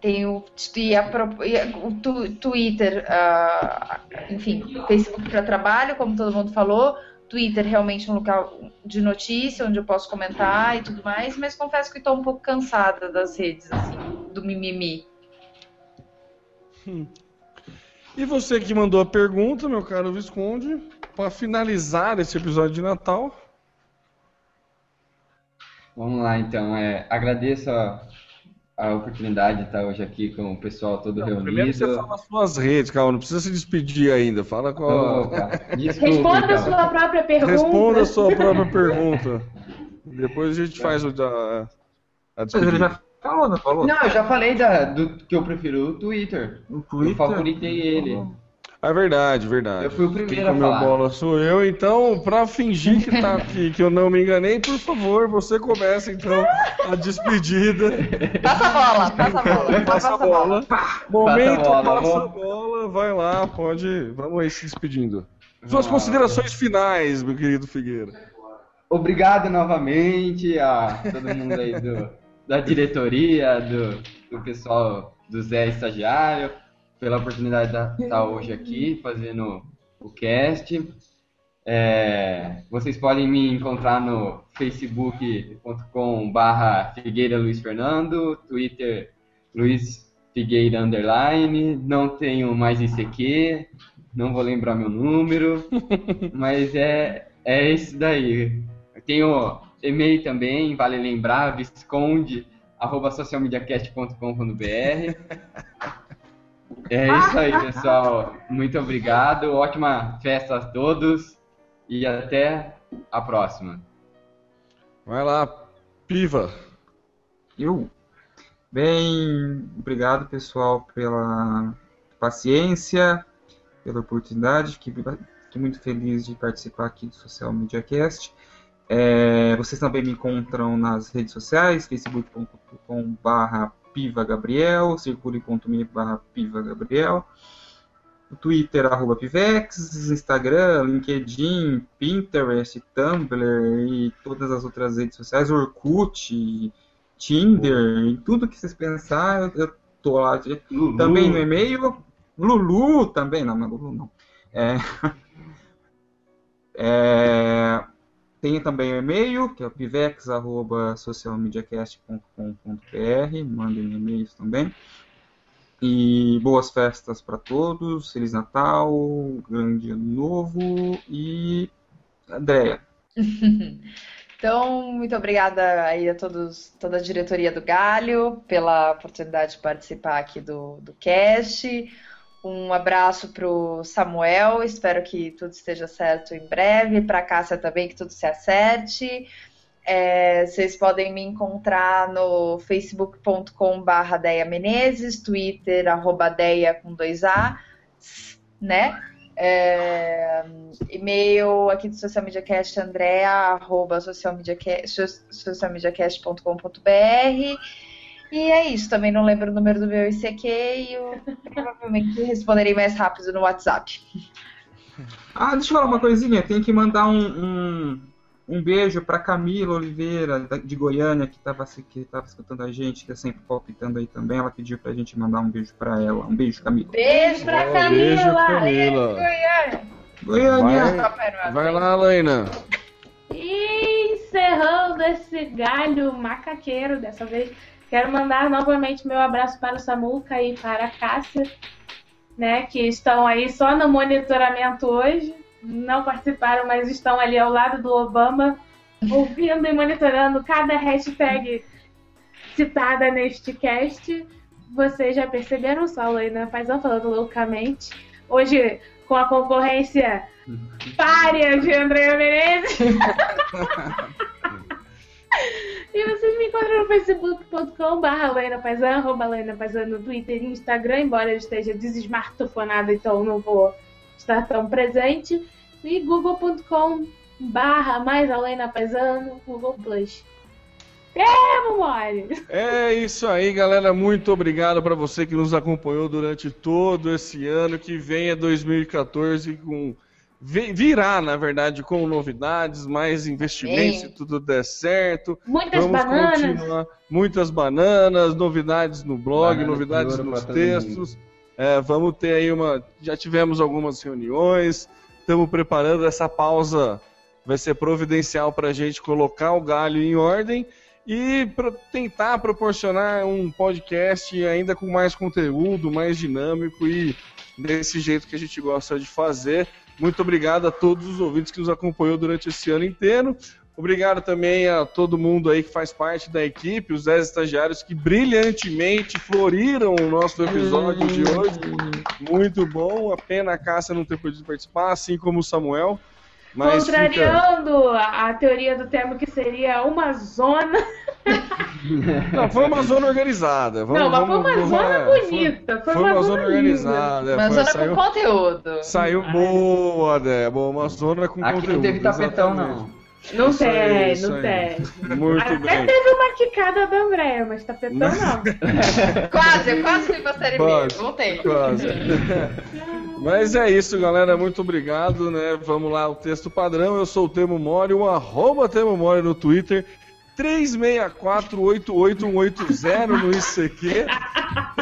Tem o, e a pro- o tu- Twitter, ah, enfim, Facebook para trabalho, como todo mundo falou. Twitter realmente um local de notícia, onde eu posso comentar e tudo mais, mas confesso que estou um pouco cansada das redes, assim, do mimimi. E você que mandou a pergunta, meu caro Visconde, para finalizar esse episódio de Natal. Vamos lá, então. É, agradeço a, a oportunidade de estar hoje aqui com o pessoal todo reunido. Primeiro você fala as suas redes, calma, não precisa se despedir ainda. Fala com a... Opa, desculpa, Responda a então. sua própria pergunta. Responda a sua própria [laughs] pergunta. Depois a gente faz o da a despedida. já falou, não falou? Não, eu já falei da, do que eu prefiro o Twitter. Eu Twitter. favoritei ele. É verdade, verdade. Eu fui o primeiro Quem a comeu falar. bola sou eu, então, pra fingir que, tá aqui, que eu não me enganei, por favor, você começa então a despedida. [laughs] Passa a bola, passa a bola, Passa a bola. Momento, Passa a bola, passa a bola, vai lá, pode. Vamos aí se despedindo. Suas lá. considerações finais, meu querido Figueira. Obrigado novamente a todo mundo aí do, da diretoria, do, do pessoal do Zé Estagiário, pela oportunidade de estar hoje aqui fazendo o cast. É, vocês podem me encontrar no facebook.com barra Figueira Luiz Fernando, Twitter Luiz Figueira Underline, não tenho mais ICQ, não vou lembrar meu número, [laughs] mas é, é esse daí. Eu tenho e-mail também, vale lembrar, visconde, arroba socialmediacast.com.br. [laughs] É [laughs] isso aí, pessoal. Muito obrigado. Ótima festa a todos e até a próxima. Vai lá, piva. Eu? Bem, obrigado pessoal pela paciência, pela oportunidade. Fiquei, fiquei muito feliz de participar aqui do Social Media Cast. É, vocês também me encontram nas redes sociais, facebook.com.br pivagabriel, circule.me barra pivagabriel, o Twitter, arroba pivex, Instagram, LinkedIn, Pinterest, Tumblr e todas as outras redes sociais, Orkut, Tinder, e tudo que vocês pensarem, eu, eu tô lá. Lulu. Também no e-mail, Lulu também, não, não é Lulu não. É, [laughs] é, tem também o e-mail, que é o pivex.socialmediacast.com.br, mandem e-mails também. E boas festas para todos, Feliz Natal, Grande Ano Novo e Andréia. [laughs] Então, muito obrigada aí a todos, toda a diretoria do Galho pela oportunidade de participar aqui do, do cast. Um abraço para o Samuel, espero que tudo esteja certo em breve. Para a Cássia também, que tudo se acerte. É, vocês podem me encontrar no facebook.com.br Deia Menezes, Twitter, arroba Deia com 2A. né? É, e-mail aqui do Social Media Cast, andrea, arroba socialmediacast, socialmediacast.com.br e é isso, também não lembro o número do meu ICQ e eu [laughs] provavelmente responderei mais rápido no WhatsApp. Ah, deixa eu falar uma coisinha. Tem que mandar um, um, um beijo pra Camila Oliveira, de Goiânia, que estava que tava escutando a gente, que é sempre palpitando aí também. Ela pediu pra gente mandar um beijo pra ela. Um beijo, Camila. Beijo pra Ó, Camila! beijo, Camila. Goiânia! Goiânia! Noel. Vai lá, Alaina. E encerrando esse galho macaqueiro dessa vez, quero mandar novamente meu abraço para o Samuca e para a Cássia, né, que estão aí só no monitoramento hoje, não participaram, mas estão ali ao lado do Obama, ouvindo e monitorando cada hashtag citada neste cast. Vocês já perceberam só a Laina Paisão falando loucamente. Hoje, com a concorrência párea de Andréa Menezes. [laughs] [laughs] E vocês me encontram no facebook.com barra Laina Paisan, arroba no Twitter e Instagram, embora eu esteja desesmartofonada, então não vou estar tão presente. E google.com barra mais a Laina Paisan no Google Plus. É! É isso aí, galera. Muito obrigado para você que nos acompanhou durante todo esse ano. Que venha 2014 com. Vi- Virá, na verdade, com novidades, mais investimentos, se tudo der certo. Muitas Vamos bananas! continuar. Muitas bananas, novidades no blog, Banana novidades nos textos. É, vamos ter aí uma. Já tivemos algumas reuniões. Estamos preparando essa pausa. Vai ser providencial para a gente colocar o galho em ordem e pro- tentar proporcionar um podcast ainda com mais conteúdo, mais dinâmico e desse jeito que a gente gosta de fazer. Muito obrigado a todos os ouvintes que nos acompanhou durante esse ano inteiro. Obrigado também a todo mundo aí que faz parte da equipe, os 10 estagiários que brilhantemente floriram o nosso episódio de hoje. Muito bom. A pena a Cássia não ter podido participar, assim como o Samuel. Mas fica... Contrariando a, a teoria do termo que seria uma zona. [laughs] Não, foi uma zona organizada. Vamos, não, mas foi vamos- uma vamos- zona é, bonita. Foi, Foi, uma zona linda. organizada. é, Uma foi- zona saiu, com conteúdo. saiu boa, Débora. Uma zona com Aqui conteúdo. não teve tapetão, exatamente. não. Não Isso aí, tem, isso não aí. tem. Muito Até bem. teve uma quicada da Andréia, mas tapetão não. [laughs] Quase, eu quase fui pra série B. Quase. Voltei. Quase. [laughs] Mas é isso, galera. Muito obrigado, né? Vamos lá, o texto padrão. Eu sou o Temo Mori, o arroba Temo Mori no Twitter. 364-88180 no ICQ.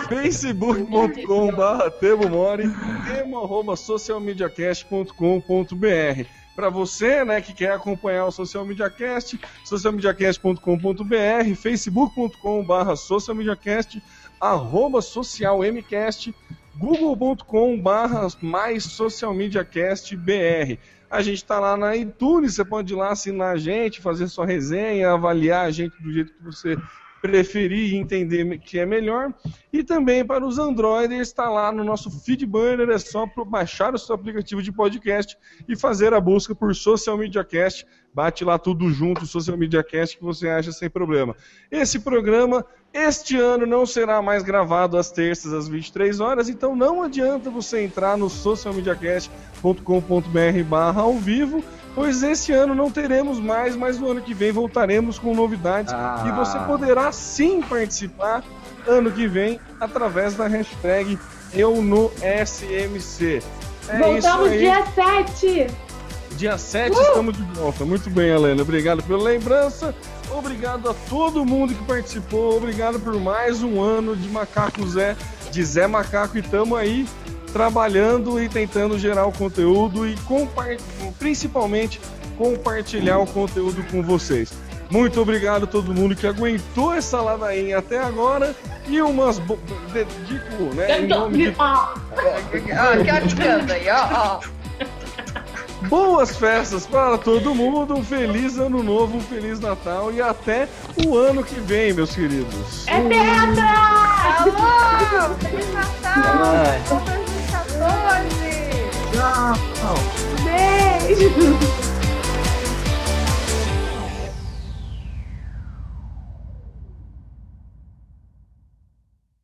[laughs] facebook.com.br Temo Mori. Temo arroba socialmediacast.com.br. Para você, né, que quer acompanhar o Social Media Cast, socialmediacast.com.br, facebook.com.br socialmediacast, arroba socialmcast, google.com barra mais social media cast BR. A gente está lá na iTunes, você pode ir lá assinar a gente, fazer sua resenha, avaliar a gente do jeito que você preferir e entender que é melhor. E também para os Androids, está lá no nosso feed banner, é só baixar o seu aplicativo de podcast e fazer a busca por Social Media Cast. Bate lá tudo junto, Social Media Cast, que você acha sem problema. Esse programa, este ano, não será mais gravado às terças, às 23 horas, então não adianta você entrar no socialmediacast.com.br barra ao vivo, pois esse ano não teremos mais, mas no ano que vem voltaremos com novidades Ah. e você poderá sim participar ano que vem através da hashtag eu no SMC. É Voltamos dia 7. Dia 7 estamos de volta. Muito bem, Helena. Obrigado pela lembrança. Obrigado a todo mundo que participou. Obrigado por mais um ano de Macaco Zé, de Zé Macaco. E estamos aí trabalhando e tentando gerar o conteúdo e compar- principalmente compartilhar o conteúdo com vocês. Muito obrigado a todo mundo que aguentou essa ladainha até agora e umas bo... dedico, né, em nome de Ah, ó, ó. Boas festas para todo mundo, um feliz ano novo, um feliz Natal e até o ano que vem, meus queridos. é tetra! Alô! Feliz Natal! 2014! Beijo!